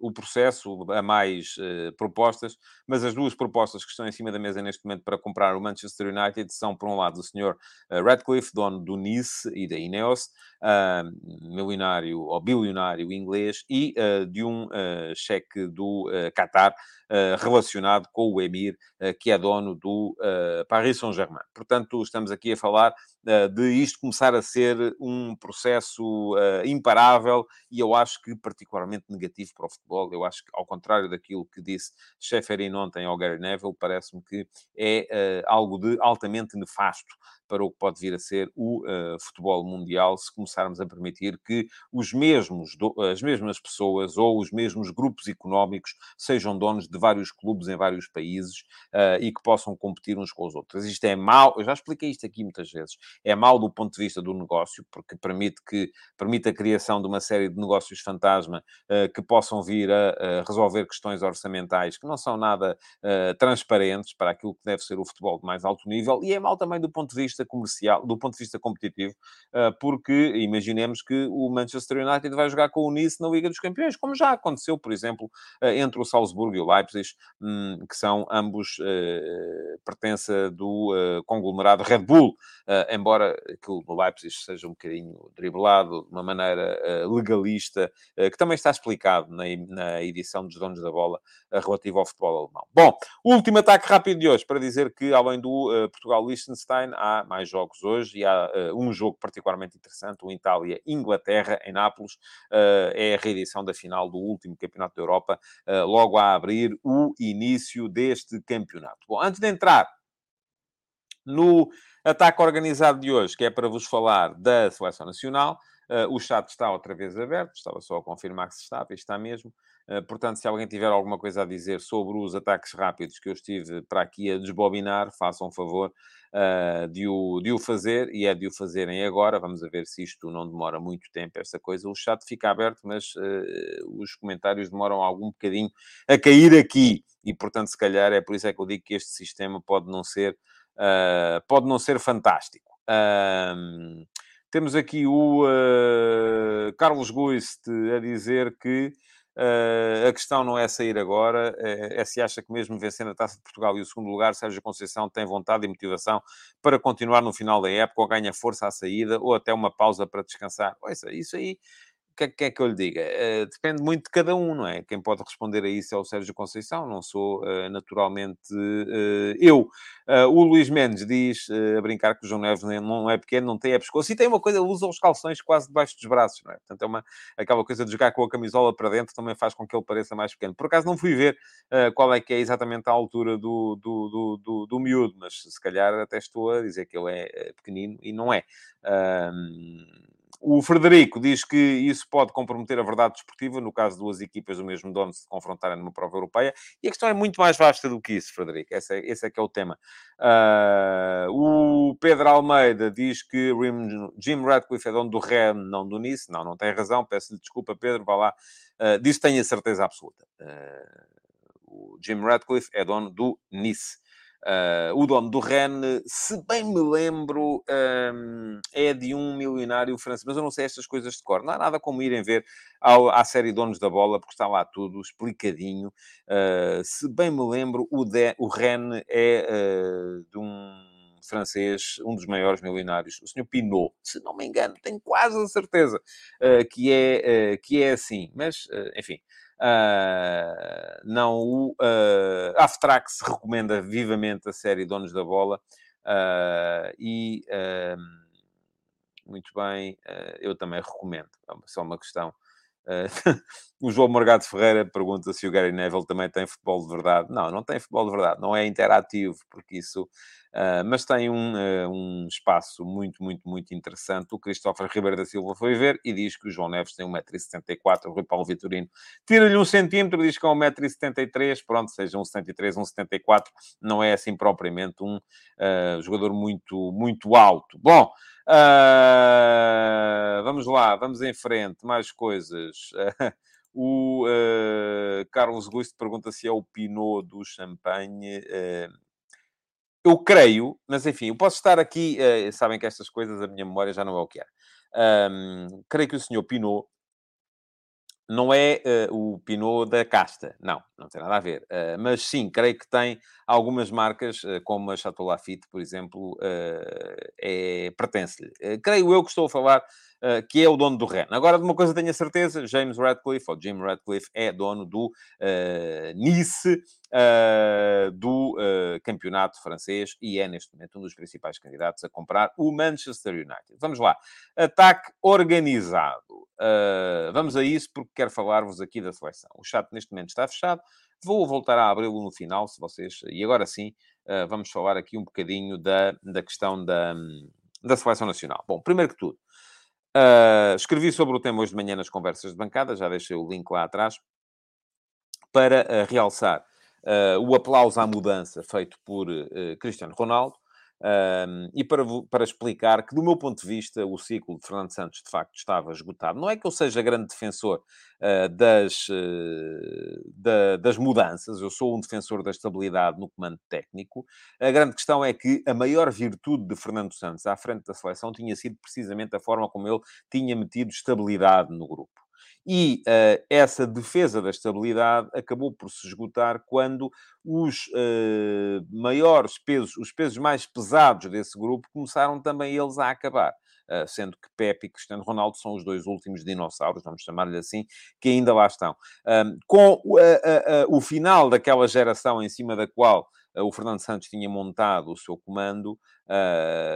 o processo a mais uh, propostas, mas as duas propostas que estão em cima da mesa neste momento para comprar o Manchester United são, por um lado, o Sr. Uh, Radcliffe, dono do Nice e da Ineos, uh, milionário ou bilionário inglês, e de um cheque do Qatar relacionado com o Emir, que é dono do Paris Saint-Germain. Portanto, estamos aqui a falar de isto começar a ser um processo imparável e eu acho que particularmente negativo para o futebol. Eu acho que, ao contrário daquilo que disse Shefferin ontem ao Gary Neville, parece-me que é algo de altamente nefasto para o que pode vir a ser o uh, futebol mundial, se começarmos a permitir que os mesmos, as mesmas pessoas ou os mesmos grupos económicos sejam donos de vários clubes em vários países uh, e que possam competir uns com os outros. Isto é mau, eu já expliquei isto aqui muitas vezes, é mau do ponto de vista do negócio, porque permite, que, permite a criação de uma série de negócios fantasma uh, que possam vir a, a, resolver questões orçamentais que não são nada transparentes para aquilo que deve ser o futebol de mais alto nível, e é mau também do ponto de vista vista comercial, do ponto de vista competitivo, ah, porque imaginemos que o Manchester United vai jogar com o Nice na Liga dos Campeões, como já aconteceu, por exemplo, ah, entre o Salzburgo e o Leipzig, hum, que são ambos ah, pertença do conglomerado Red Bull, embora que o Leipzig seja um bocadinho driblado de uma maneira legalista, que também está explicado na edição dos donos da bola relativa ao futebol alemão. Bom, último ataque rápido de hoje para dizer que, além do Portugal-Liechtenstein, há mais jogos hoje e há uh, um jogo particularmente interessante, o Itália-Inglaterra, em Nápoles. Uh, é a reedição da final do último Campeonato da Europa, uh, logo a abrir o início deste campeonato. Bom, antes de entrar no ataque organizado de hoje, que é para vos falar da Seleção Nacional, o chat está outra vez aberto, estava só a confirmar que se estava, está mesmo. Portanto, se alguém tiver alguma coisa a dizer sobre os ataques rápidos que eu estive para aqui a desbobinar, façam um favor uh, de, o, de o fazer, e é de o fazerem agora. Vamos ver se isto não demora muito tempo, esta coisa. O chat fica aberto, mas uh, os comentários demoram algum bocadinho a cair aqui. E, portanto, se calhar é por isso é que eu digo que este sistema pode não ser, uh, pode não ser fantástico. temos aqui o Carlos Guist a dizer que Uh, a questão não é sair agora, é, é, se acha que mesmo vencendo a Taça de Portugal e o segundo lugar, Sérgio Conceição tem vontade e motivação para continuar no final da época, ou ganha força à saída, ou até uma pausa para descansar. Ouça, isso aí que que é que eu lhe diga? Uh, depende muito de cada um, não é? Quem pode responder a isso é o Sérgio Conceição, não sou uh, naturalmente uh, eu. o Luís Mendes diz, a brincar que o João Neves não é pequeno, não tem é pescoço, e tem uma coisa, usa os calções quase debaixo dos braços, não é? Portanto, é uma, aquela coisa de jogar com a camisola para dentro também faz com que ele pareça mais pequeno. Por acaso não fui ver qual é que é exatamente a altura do, do, do, do, do miúdo, mas se calhar até estou a dizer que ele é pequenino e não é. O Frederico diz que isso pode comprometer a verdade desportiva, no caso de duas equipas do mesmo dono se confrontarem numa prova europeia. E a questão é muito mais vasta do que isso, Frederico. Esse é, esse é que é o tema. Uh, o Pedro Almeida diz que Jim Radcliffe é dono do Ren, não do Nice. Não, não tem razão. Peço-lhe desculpa, Pedro. Vá lá. Uh, disso tenho a certeza absoluta. Uh, o Jim Radcliffe é dono do Nice. Uh, o dono do Rennes, se bem me lembro, um, é de um milionário francês, mas eu não sei estas coisas de cor. Não há nada como irem ver ao, à série Donos da Bola, porque está lá tudo explicadinho. Uh, se bem me lembro, o, de, o Rennes é uh, de um francês, um dos maiores milionários, o Sr. Pinot, se não me engano, tenho quase a certeza que, é, que é assim. Mas, enfim, Uh, não o uh, Aftrax recomenda vivamente a série Donos da Bola uh, e muito bem, eu também recomendo. É só uma questão. o João Morgado Ferreira pergunta se o Gary Neville também tem futebol de verdade. Não, não tem futebol de verdade, não é interativo, porque isso Uh, mas tem um, uh, um espaço muito, muito, muito interessante. O Cristóvão Ribeiro da Silva foi ver e diz que o João Neves tem 1,74m. O Rui Paulo Vitorino tira-lhe um centímetro, diz que é 1,73m. Pronto, seja 1,73m, 1,74m, não é assim propriamente um uh, jogador muito, muito alto. Bom, vamos lá, vamos em frente. Mais coisas. O Carlos Gusto pergunta se é o Pinot do champanhe. Eu creio, mas enfim, eu posso estar aqui, uh, sabem que estas coisas, a minha memória já não é o que era. Um, creio que o senhor Pinot não é uh, o Pinot da casta, não, não tem nada a ver. Uh, mas sim, creio que tem algumas marcas, uh, como a Chateau Lafite, por exemplo, é, pertence-lhe. creio eu que estou a falar uh, que é o dono do Ren. Agora, de uma coisa tenho a certeza, James Radcliffe, ou Jim Radcliffe, é dono do uh, Nice, uh, do uh, campeonato francês e é, neste momento, um dos principais candidatos a comprar o Manchester United. Vamos lá. Ataque organizado. Uh, vamos a isso porque quero falar-vos aqui da seleção. O chat neste momento está fechado. Vou voltar a abri-lo no final, se vocês... E agora sim, vamos falar aqui um bocadinho da, da questão da, da seleção nacional. Bom, primeiro que tudo, Uh, escrevi sobre o tema hoje de manhã nas conversas de bancada, já deixei o link lá atrás, para uh, realçar uh, o aplauso à mudança feito por Cristiano Ronaldo, um, e para, para explicar que, do meu ponto de vista, o ciclo de Fernando Santos de facto estava esgotado. Não é que eu seja grande defensor uh, das, uh, da, das mudanças, eu sou um defensor da estabilidade no comando técnico. A grande questão é que a maior virtude de Fernando Santos à frente da seleção tinha sido precisamente a forma como ele tinha metido estabilidade no grupo. E uh, essa defesa da estabilidade acabou por se esgotar quando os uh, maiores pesos, os pesos mais pesados desse grupo, começaram também eles a acabar. Uh, sendo que Pepe e Cristiano Ronaldo são os dois últimos dinossauros, vamos chamar-lhe assim, que ainda lá estão. com o final daquela geração em cima da qual o Fernando Santos tinha montado o seu comando,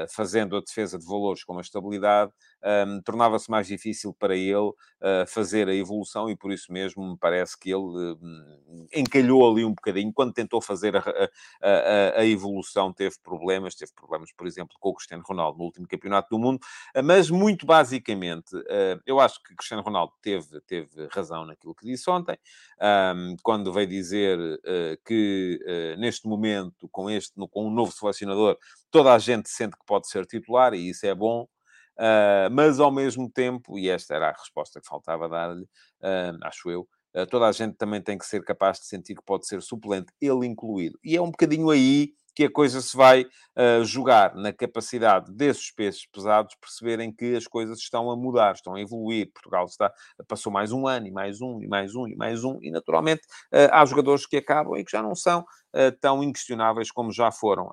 fazendo a defesa de valores como a estabilidade, um, tornava-se mais difícil para ele uh, fazer a evolução e por isso mesmo me parece que ele uh, encalhou ali um bocadinho. Quando tentou fazer a, a, a, evolução, teve problemas. Teve problemas, por exemplo, com o Cristiano Ronaldo no último campeonato do mundo. Uh, mas, muito basicamente, eu acho que Cristiano Ronaldo teve, teve razão naquilo que disse ontem, um, quando veio dizer que neste momento, com, este, com um novo selecionador, toda a gente sente que pode ser titular e isso é bom. Uh, mas ao mesmo tempo, e esta era a resposta que faltava dar-lhe, uh, acho eu, uh, toda a gente também tem que ser capaz de sentir que pode ser suplente, ele incluído. E é um bocadinho aí que a coisa se vai jogar na capacidade desses pesos pesados perceberem que as coisas estão a mudar, estão a evoluir. Portugal está, passou mais um ano, e mais um, e mais um, e mais um, e naturalmente há jogadores que acabam e que já não são tão inquestionáveis como já foram.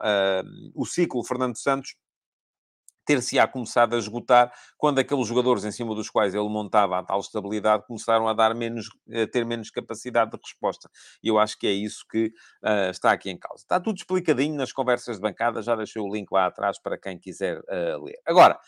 o ciclo Fernando Santos ter-se-á começado a esgotar quando aqueles jogadores em cima dos quais ele montava a tal estabilidade começaram a dar menos, a ter menos capacidade de resposta. E eu acho que é isso que uh, está aqui em causa. Está tudo explicadinho nas conversas de bancada, já deixei o link lá atrás para quem quiser uh, ler. Agora,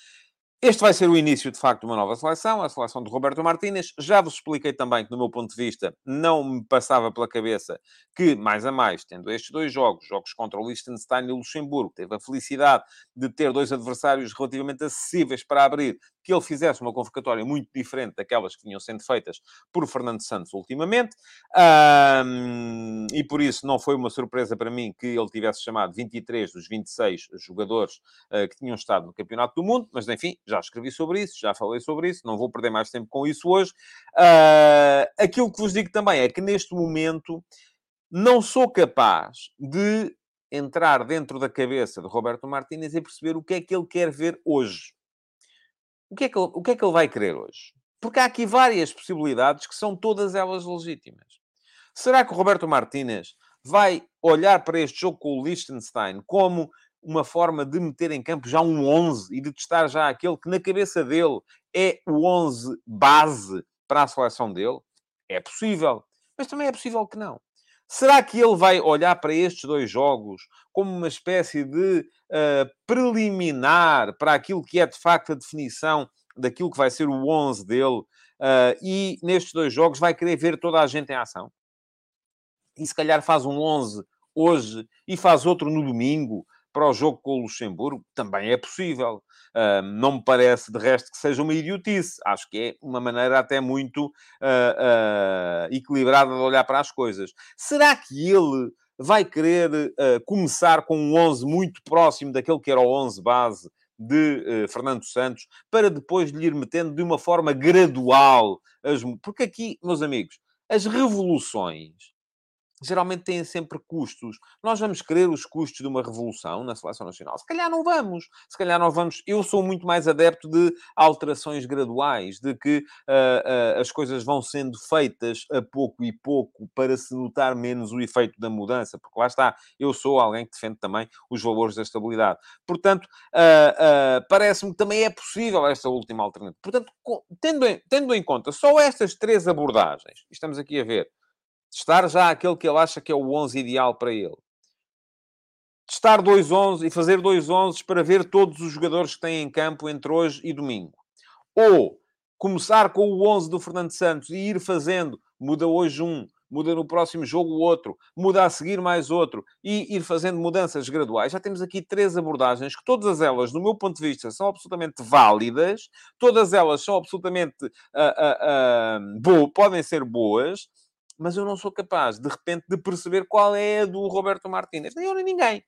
este vai ser o início, de facto, de uma nova seleção, a seleção de Roberto Martínez. Já vos expliquei também que, do meu ponto de vista, não me passava pela cabeça que, mais a mais, tendo estes dois jogos, jogos contra o Liechtenstein e o Luxemburgo, teve a felicidade de ter dois adversários relativamente acessíveis para abrir, que ele fizesse uma convocatória muito diferente daquelas que vinham sendo feitas por Fernando Santos ultimamente. Um, e por isso não foi uma surpresa para mim que ele tivesse chamado 23 dos 26 jogadores uh, que tinham estado no Campeonato do Mundo, mas enfim, já escrevi sobre isso, já falei sobre isso, não vou perder mais tempo com isso hoje. Uh, aquilo que vos digo também é que neste momento não sou capaz de entrar dentro da cabeça de Roberto Martínez e perceber o que é que ele quer ver hoje o que, é que ele, o que é que ele vai querer hoje? Porque há aqui várias possibilidades que são todas elas legítimas. Será que o Roberto Martínez vai olhar para este jogo com o Liechtenstein como uma forma de meter em campo já um 11 e de testar já aquele que na cabeça dele é o 11 base para a seleção dele? É possível. Mas também é possível que não. Será que ele vai olhar para estes dois jogos como uma espécie de uh, preliminar para aquilo que é de facto a definição daquilo que vai ser o 11 dele uh, e nestes dois jogos vai querer ver toda a gente em ação? E se calhar faz um 11 hoje e faz outro no domingo para o jogo com o Luxemburgo, também é possível. Uh, não me parece, de resto, que seja uma idiotice. Acho que é uma maneira até muito uh, uh, equilibrada de olhar para as coisas. Será que ele vai querer começar com um 11 muito próximo daquele que era o 11 base de Fernando Santos, para depois lhe ir metendo de uma forma gradual as... Porque aqui, meus amigos, as revoluções geralmente têm sempre custos. Nós vamos querer os custos de uma revolução na seleção nacional? Se calhar não vamos. Se calhar não vamos. Eu sou muito mais adepto de alterações graduais, de que uh, uh, as coisas vão sendo feitas a pouco e pouco para se notar menos o efeito da mudança, porque lá está, eu sou alguém que defende também os valores da estabilidade. Portanto, uh, parece-me que também é possível esta última alternativa. Portanto, tendo em, tendo em conta só estas três abordagens, estamos aqui a ver Testar já aquele que ele acha que é o 11 ideal para ele. Testar dois 11 e fazer dois 11 para ver todos os jogadores que têm em campo entre hoje e domingo. Ou começar com o 11 do Fernando Santos e ir fazendo, muda hoje um, muda no próximo jogo outro, muda a seguir mais outro, e ir fazendo mudanças graduais. Já temos aqui três abordagens que todas elas, do meu ponto de vista, são absolutamente válidas, todas elas são absolutamente uh, uh, uh, podem ser boas, mas eu não sou capaz, de repente, de perceber qual é a do Roberto Martínez. Nem eu nem ninguém.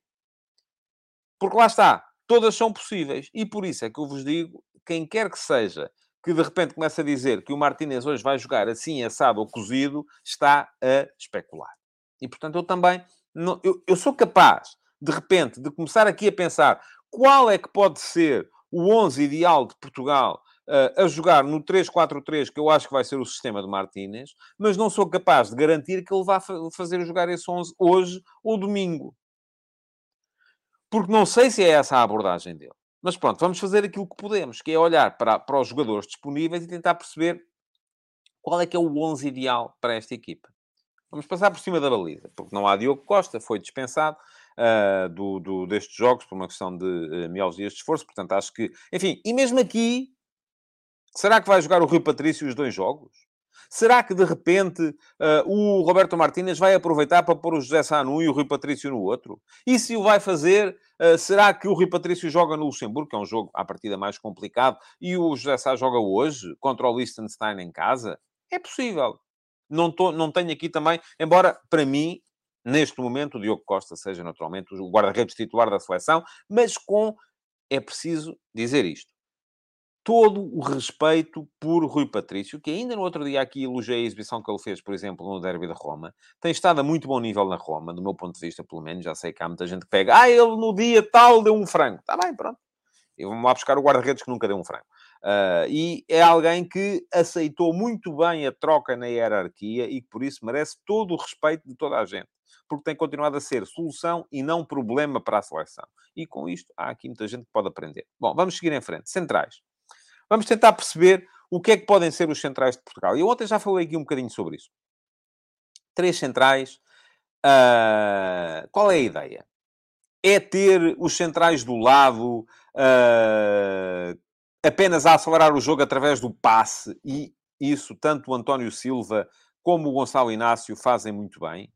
Porque lá está, todas são possíveis. E por isso é que eu vos digo, quem quer que seja que de repente começa a dizer que o Martinez hoje vai jogar assim, assado ou cozido, está a especular. E, portanto, eu também... Não, eu, eu sou capaz, de repente, de começar aqui a pensar qual é que pode ser o 11 ideal de Portugal a jogar no 3-4-3, que eu acho que vai ser o sistema de Martínez, mas não sou capaz de garantir que ele vá fa fazer jogar esse 11 hoje ou domingo. Porque não sei se é essa a abordagem dele. Mas pronto, vamos fazer aquilo que podemos, que é olhar para, para os jogadores disponíveis e tentar perceber qual é que é o 11 ideal para esta equipa. Vamos passar por cima da baliza, porque não há Diogo Costa, foi dispensado uh, do, do, destes jogos por uma questão de uh, mialgias de esforço, portanto acho que... Enfim, e mesmo aqui, será que vai jogar o Rui Patrício os dois jogos? Será que, de repente, uh, o Roberto Martínez vai aproveitar para pôr o José Sanu e o Rui Patrício no outro? E se o vai fazer, uh, será que o Rui Patrício joga no Luxemburgo, que é um jogo à partida mais complicado, e o José Sá joga hoje contra o Liechtenstein em casa? É possível. Não, tô, não tenho aqui também, embora para mim, neste momento, o Diogo Costa seja naturalmente o guarda-redes titular da seleção, mas com, é preciso dizer isto, todo o respeito por Rui Patrício, que ainda no outro dia aqui elogiei a exibição que ele fez, por exemplo, no Derby da Roma. Tem estado a muito bom nível na Roma, do meu ponto de vista, pelo menos. Já sei que há muita gente que pega, ah, ele no dia tal deu um frango. Está bem, pronto. E vamos lá buscar o guarda-redes que nunca deu um frango. Uh, e é alguém que aceitou muito bem a troca na hierarquia e que por isso merece todo o respeito de toda a gente. Porque tem continuado a ser solução e não problema para a seleção. E com isto há aqui muita gente que pode aprender. Bom, vamos seguir em frente. Centrais. Vamos tentar perceber o que é que podem ser os centrais de Portugal. E eu ontem já falei aqui um bocadinho sobre isso. Três centrais. Uh, qual é a ideia? É ter os centrais do lado uh, apenas a acelerar o jogo através do passe, e isso tanto o António Silva como o Gonçalo Inácio fazem muito bem.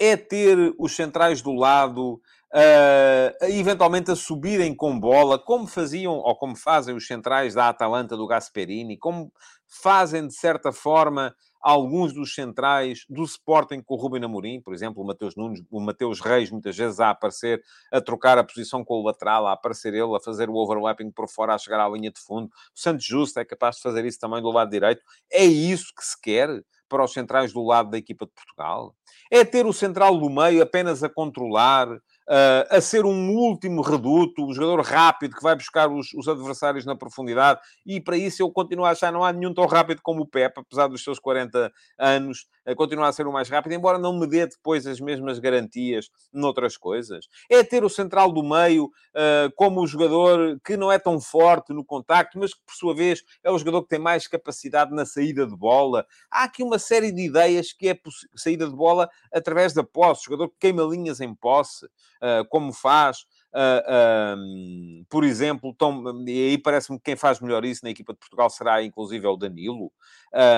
É ter os centrais do lado uh, eventualmente a subirem com bola, como faziam ou como fazem os centrais da Atalanta do Gasperini, como fazem de certa forma alguns dos centrais do Sporting com o Ruben Amorim, por exemplo, o Mateus Nunes, o Mateus Reis, muitas vezes a aparecer, a trocar a posição com o lateral, a aparecer ele, a fazer o overlapping por fora, a chegar à linha de fundo. O Santos Justo é capaz de fazer isso também do lado direito. É isso que se quer para os centrais do lado da equipa de Portugal? É ter o central do meio apenas a controlar, uh, a ser um último reduto, um jogador rápido que vai buscar os, os, adversários na profundidade, e para isso eu continuo a achar não há nenhum tão rápido como o Pepe, apesar dos seus 40 anos, uh, continua a ser o mais rápido, embora não me dê depois as mesmas garantias noutras coisas. É ter o central do meio uh, como o jogador que não é tão forte no contacto, mas que por sua vez é o jogador que tem mais capacidade na saída de bola. Há aqui uma série de ideias que é saída de bola através da posse, jogador que queima linhas em posse, como faz, uh, um, por exemplo, Tom, e aí parece-me que quem faz melhor isso na equipa de Portugal será inclusive o Danilo.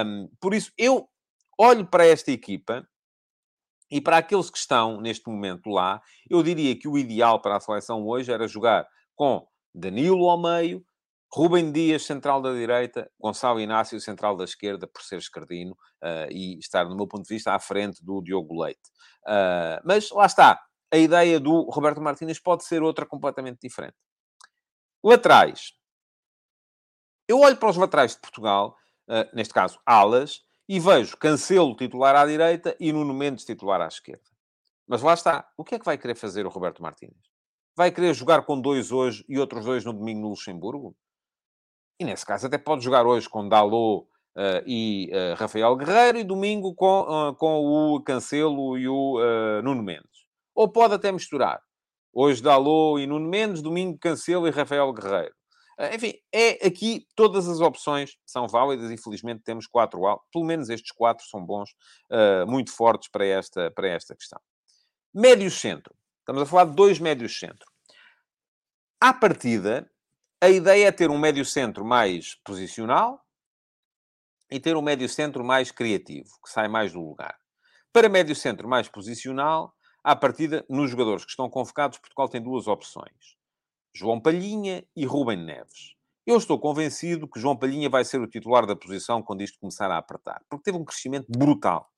Um, por isso, eu olho para esta equipa e para aqueles que estão neste momento lá, eu diria que o ideal para a seleção hoje era jogar com Danilo ao meio, Rubem Dias, central da direita, Gonçalo Inácio, central da esquerda, por ser esquerdino, uh, e estar, no meu ponto de vista, à frente do Diogo Leite. Uh, mas lá está, a ideia do Roberto Martínez pode ser outra completamente diferente. Laterais. Eu olho para os laterais de Portugal, uh, neste caso, alas, e vejo Cancelo titular à direita e Nuno Mendes titular à esquerda. Mas lá está. O que é que vai querer fazer o Roberto Martínez? Vai querer jogar com dois hoje e outros dois no domingo no Luxemburgo? E nesse caso até pode jogar hoje com Dalot uh, e uh, Rafael Guerreiro e domingo com, uh, com o Cancelo e o Nuno Mendes. Ou pode até misturar. Hoje Dalot e Nuno Mendes, domingo Cancelo e Rafael Guerreiro. Uh, enfim, é aqui todas as opções são válidas e felizmente temos quatro, pelo menos estes quatro são bons, uh, muito fortes para esta, para esta questão. Médio centro. Estamos a falar de dois médios centro. À partida, a ideia é ter um médio centro mais posicional e ter um médio centro mais criativo, que sai mais do lugar. Para médio centro mais posicional, à partida, nos jogadores que estão convocados, Portugal tem duas opções. João Palhinha e Rubem Neves. Eu estou convencido que João Palhinha vai ser o titular da posição quando isto começar a apertar, porque teve um crescimento brutal.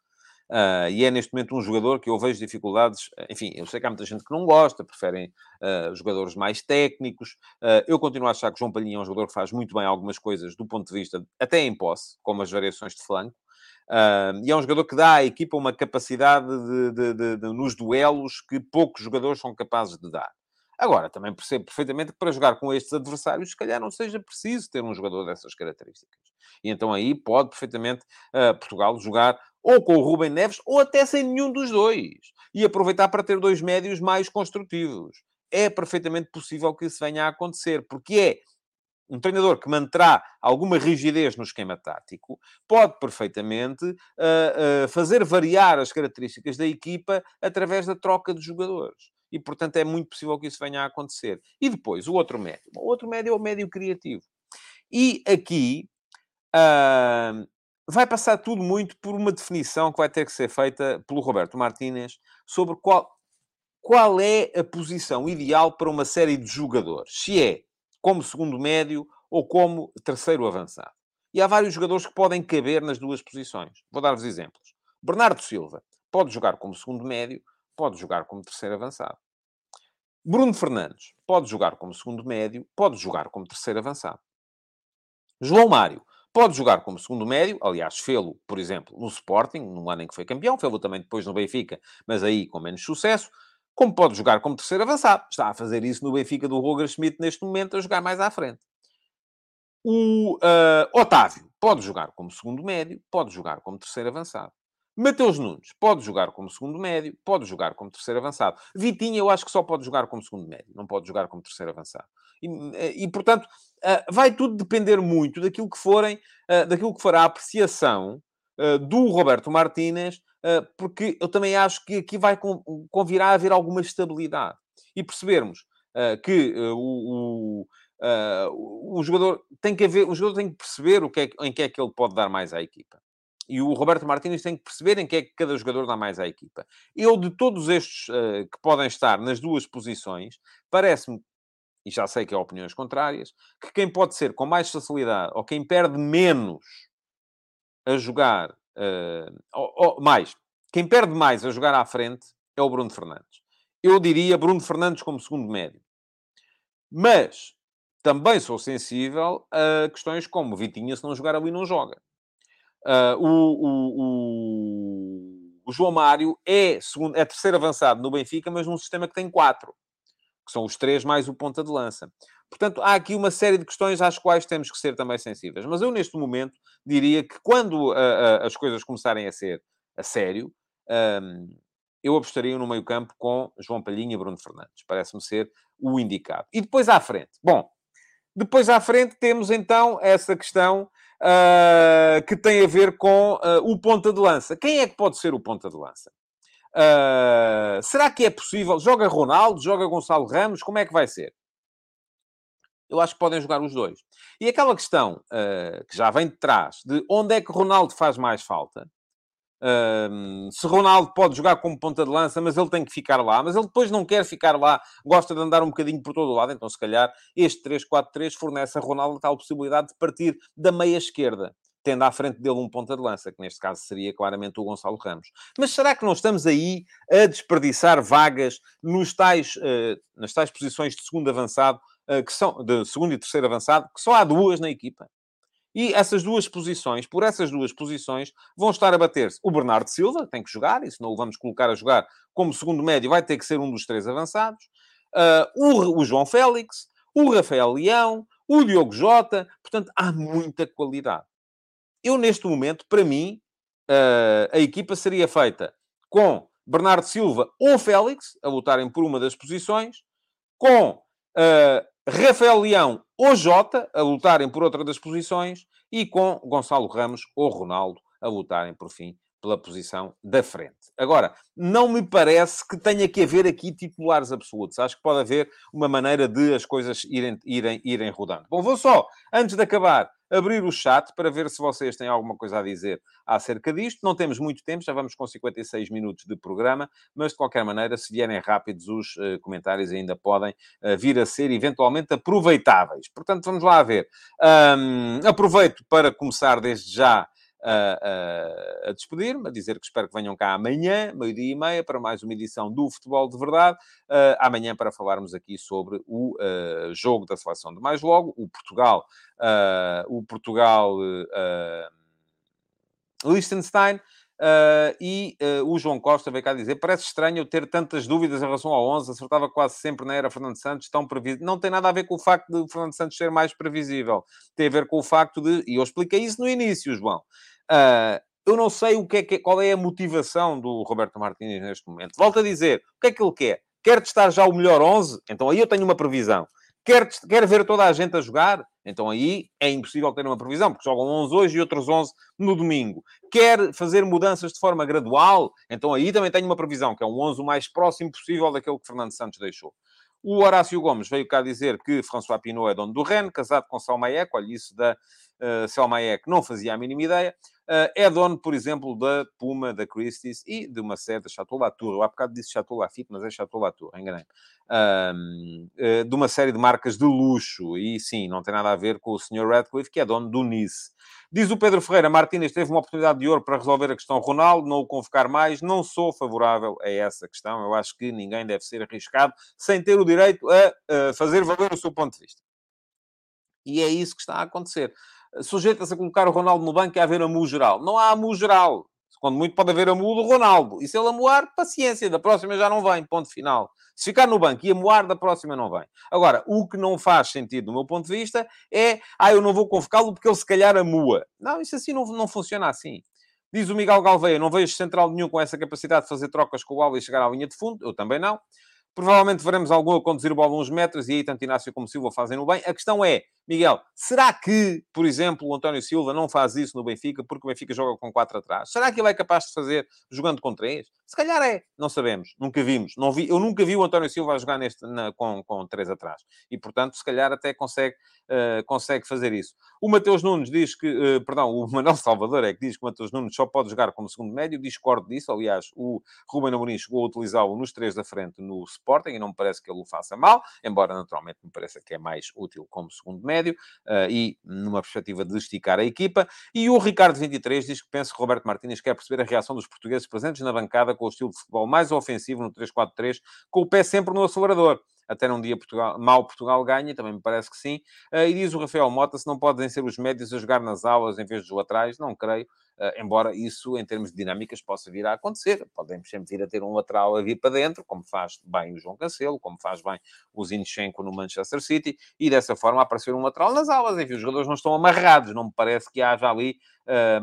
Uh, e é neste momento um jogador que eu vejo dificuldades. Enfim, eu sei que há muita gente que não gosta, preferem uh, jogadores mais técnicos. Uh, eu continuo a achar que João Palhinha é um jogador que faz muito bem algumas coisas do ponto de vista, até em posse, como as variações de flanco. E é um jogador que dá à equipa uma capacidade de, de, de, de, nos duelos que poucos jogadores são capazes de dar. Agora, também percebo perfeitamente que para jogar com estes adversários, se calhar não seja preciso ter um jogador dessas características. E então aí pode perfeitamente uh, Portugal jogar ou com o Rubem Neves ou até sem nenhum dos dois. E aproveitar para ter dois médios mais construtivos. É perfeitamente possível que isso venha a acontecer, porque é um treinador que manterá alguma rigidez no esquema tático pode perfeitamente uh, uh, fazer variar as características da equipa através da troca de jogadores. E, portanto, é muito possível que isso venha a acontecer. E depois, o outro médio. O outro médio é o médio criativo. E aqui uh, vai passar tudo muito por uma definição que vai ter que ser feita pelo Roberto Martínez sobre qual, qual é a posição ideal para uma série de jogadores. Se é como segundo médio ou como terceiro avançado. E há vários jogadores que podem caber nas duas posições. Vou dar-vos exemplos. Bernardo Silva pode jogar como segundo médio, pode jogar como terceiro avançado. Bruno Fernandes pode jogar como segundo médio, pode jogar como terceiro avançado. João Mário pode jogar como segundo médio, aliás, fê-lo, por exemplo, no Sporting, no ano em que foi campeão, fê-lo também depois no Benfica, mas aí com menos sucesso, como pode jogar como terceiro avançado. Está a fazer isso no Benfica do Roger Schmidt neste momento, a jogar mais à frente. O uh, Otávio pode jogar como segundo médio, pode jogar como terceiro avançado. Mateus Nunes pode jogar como segundo médio, pode jogar como terceiro avançado. Vitinha, eu acho que só pode jogar como segundo médio, não pode jogar como terceiro avançado. E, e portanto, ah, vai tudo depender muito daquilo que forem, ah, daquilo que for a apreciação do Roberto Martínez, porque eu também acho que aqui vai convirá a haver alguma estabilidade. E percebermos que o, o, o jogador tem que haver, o jogador tem que perceber o que é, em que é que ele pode dar mais à equipa. E o Roberto Martínez tem que perceber em que é que cada jogador dá mais à equipa. Eu, de todos estes que podem estar nas duas posições, parece-me, e já sei que há opiniões contrárias, que quem pode ser com mais facilidade, ou quem perde menos a jogar, uh, ou, ou, mais, quem perde mais a jogar à frente é o Bruno Fernandes. Eu diria Bruno Fernandes como segundo médio. Mas também sou sensível a questões como Vitinha, se não jogar ali, não joga. Uh, o, o, o, João Mário é, segundo, é terceiro avançado no Benfica, mas num sistema que tem quatro, que são os três mais o ponta de lança. Portanto, há aqui uma série de questões às quais temos que ser também sensíveis. Mas eu, neste momento, diria que quando uh, uh, as coisas começarem a ser a sério, um, eu apostaria no meio-campo com João Palhinha e Bruno Fernandes. Parece-me ser o indicado. E depois à frente. Bom, depois à frente temos então essa questão uh, que tem a ver com uh, o ponta de lança. Quem é que pode ser o ponta de lança? Uh, será que é possível? Joga Ronaldo? Joga Gonçalo Ramos? Como é que vai ser? Eu acho que podem jogar os dois. E aquela questão que já vem de trás, de onde é que Ronaldo faz mais falta, se Ronaldo pode jogar como ponta de lança, mas ele tem que ficar lá, mas ele depois não quer ficar lá, gosta de andar um bocadinho por todo o lado, então se calhar este 3-4-3 fornece a Ronaldo a tal possibilidade de partir da meia esquerda, tendo à frente dele um ponta de lança, que neste caso seria claramente o Gonçalo Ramos. Mas será que não estamos aí a desperdiçar vagas nos tais, uh, nas tais posições de segundo avançado, uh, que são, de segundo e terceiro avançado, que só há duas na equipa? E essas duas posições, por essas duas posições, vão estar a bater-se. O Bernardo Silva tem que jogar, e se não o vamos colocar a jogar como segundo médio, vai ter que ser um dos três avançados. Uh, o, o, João Félix, o Rafael Leão, o Diogo Jota. Portanto, há muita qualidade. Eu, neste momento, para mim, uh, a equipa seria feita com Bernardo Silva ou Félix a lutarem por uma das posições, com Rafael Leão ou Jota a lutarem por outra das posições e com Gonçalo Ramos ou Ronaldo a lutarem, por fim, pela posição da frente. Agora, não me parece que tenha que haver aqui titulares absolutos. Acho que pode haver uma maneira de as coisas irem, irem, irem rodando. Bom, vou só, antes de acabar, abrir o chat para ver se vocês têm alguma coisa a dizer acerca disto. Não temos muito tempo, já vamos com 56 minutos de programa, mas de qualquer maneira, se vierem rápidos, os uh, comentários ainda podem uh, vir a ser eventualmente aproveitáveis. Portanto, vamos lá ver. Um, aproveito para começar desde já a, a, a despedir-me, a dizer que espero que venham cá amanhã, meio-dia e meia, para mais uma edição do Futebol de Verdade. Uh, amanhã para falarmos aqui sobre o uh, jogo da seleção de mais logo, o Portugal, uh, o Portugal Liechtenstein. Uh, e uh, o João Costa veio cá dizer: parece estranho eu ter tantas dúvidas em relação ao 11, acertava quase sempre na era Fernando Santos, tão previsível. Não tem nada a ver com o facto de Fernando Santos ser mais previsível, tem a ver com o facto de, e eu expliquei isso no início, João, Uh, eu não sei o que é que, qual é a motivação do Roberto Martínez neste momento. Volto a dizer, o que é que ele quer? Quer testar já o melhor 11? Então aí eu tenho uma previsão. Quer, quer ver toda a gente a jogar? Então aí é impossível ter uma previsão, porque jogam 11 hoje e outros 11 no domingo. Quer fazer mudanças de forma gradual? Então aí também tenho uma previsão, que é um 11 o mais próximo possível daquele que Fernando Santos deixou. O Horácio Gomes veio cá dizer que François Pinot é dono do Rennes, casado com Salmaek, olha, isso da uh, Salmaek não fazia a mínima ideia. Uh, é dono, por exemplo, da Puma, da Christie's e de uma sede Chateau Latour. Eu há bocado disse Chateau Lafitte, mas é Chateau Latour, enganei uh, uh, de uma série de marcas de luxo. E sim, não tem nada a ver com o Sr. Radcliffe, que é dono do Nice. Diz o Pedro Ferreira, Martínez teve uma oportunidade de ouro para resolver a questão Ronaldo, não o convocar mais. Não sou favorável a essa questão. Eu acho que ninguém deve ser arriscado sem ter o direito a, a fazer valer o seu ponto de vista. E é isso que está a acontecer. Sujeita-se a colocar o Ronaldo no banco e a haver amu geral. Não há amu geral. Quando muito pode haver amu do Ronaldo. E se ele amuar, paciência. Da próxima já não vem. Ponto final. Se ficar no banco e amuar, da próxima não vem. Agora, o que não faz sentido, do meu ponto de vista, é ah, eu não vou convocá-lo porque ele se calhar amua. Não, isso assim não, não funciona assim. Diz o Miguel Galveia, não vejo central nenhum com essa capacidade de fazer trocas com o Alves e chegar à linha de fundo. Eu também não. Provavelmente veremos algum a conduzir o bola uns metros e aí tanto Inácio como Silva fazem no bem. A questão é, Miguel, será que, por exemplo, o António Silva não faz isso no Benfica porque o Benfica joga com quatro atrás? Será que ele é capaz de fazer jogando com três? Se calhar é. Não sabemos. Nunca vimos. Não vi, eu nunca vi o António Silva a jogar neste, na, com, com três atrás. E, portanto, se calhar até consegue, uh, consegue fazer isso. O Mateus Nunes diz que, uh, perdão, o Manuel Salvador é que diz que o Mateus Nunes só pode jogar como segundo médio. Discordo disso. Aliás, o Ruben Amorim chegou a utilizá-lo nos três da frente no Sporting e não me parece que ele o faça mal, embora naturalmente me pareça que é mais útil como segundo médio uh, e numa perspectiva de esticar a equipa. E o Ricardo 23 diz que pensa que Roberto Martínez quer perceber a reação dos portugueses presentes na bancada com o estilo de futebol mais ofensivo no 3-4-3, com o pé sempre no acelerador até num dia Portugal, mal Portugal ganha, também me parece que sim. Uh, e diz o Rafael Mota, se não podem ser os médios a jogar nas aulas em vez dos laterais, não creio. Uh, embora isso, em termos de dinâmicas, possa vir a acontecer. Podemos sempre vir a ter um lateral a vir para dentro, como faz bem o João Cancelo, como faz bem o Zinchenko no Manchester City, e dessa forma aparecer um lateral nas aulas. Enfim, os jogadores não estão amarrados, não me parece que haja ali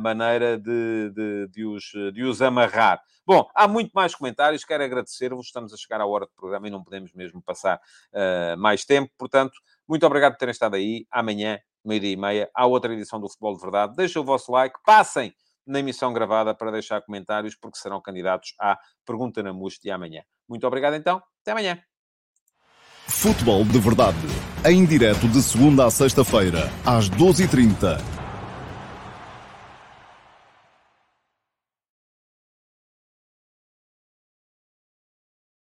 maneira de, de, de, os, de os amarrar. Bom, há muito mais comentários, quero agradecer-vos, estamos a chegar à hora do programa e não podemos mesmo passar uh, mais tempo, portanto, muito obrigado por terem estado aí. Amanhã, meio-dia e meia, há outra edição do Futebol de Verdade. Deixem o vosso like, passem na emissão gravada para deixar comentários, porque serão candidatos à Pergunta na Must de amanhã. Muito obrigado então, até amanhã. Futebol de Verdade, em direto de segunda a sexta-feira, às 12h30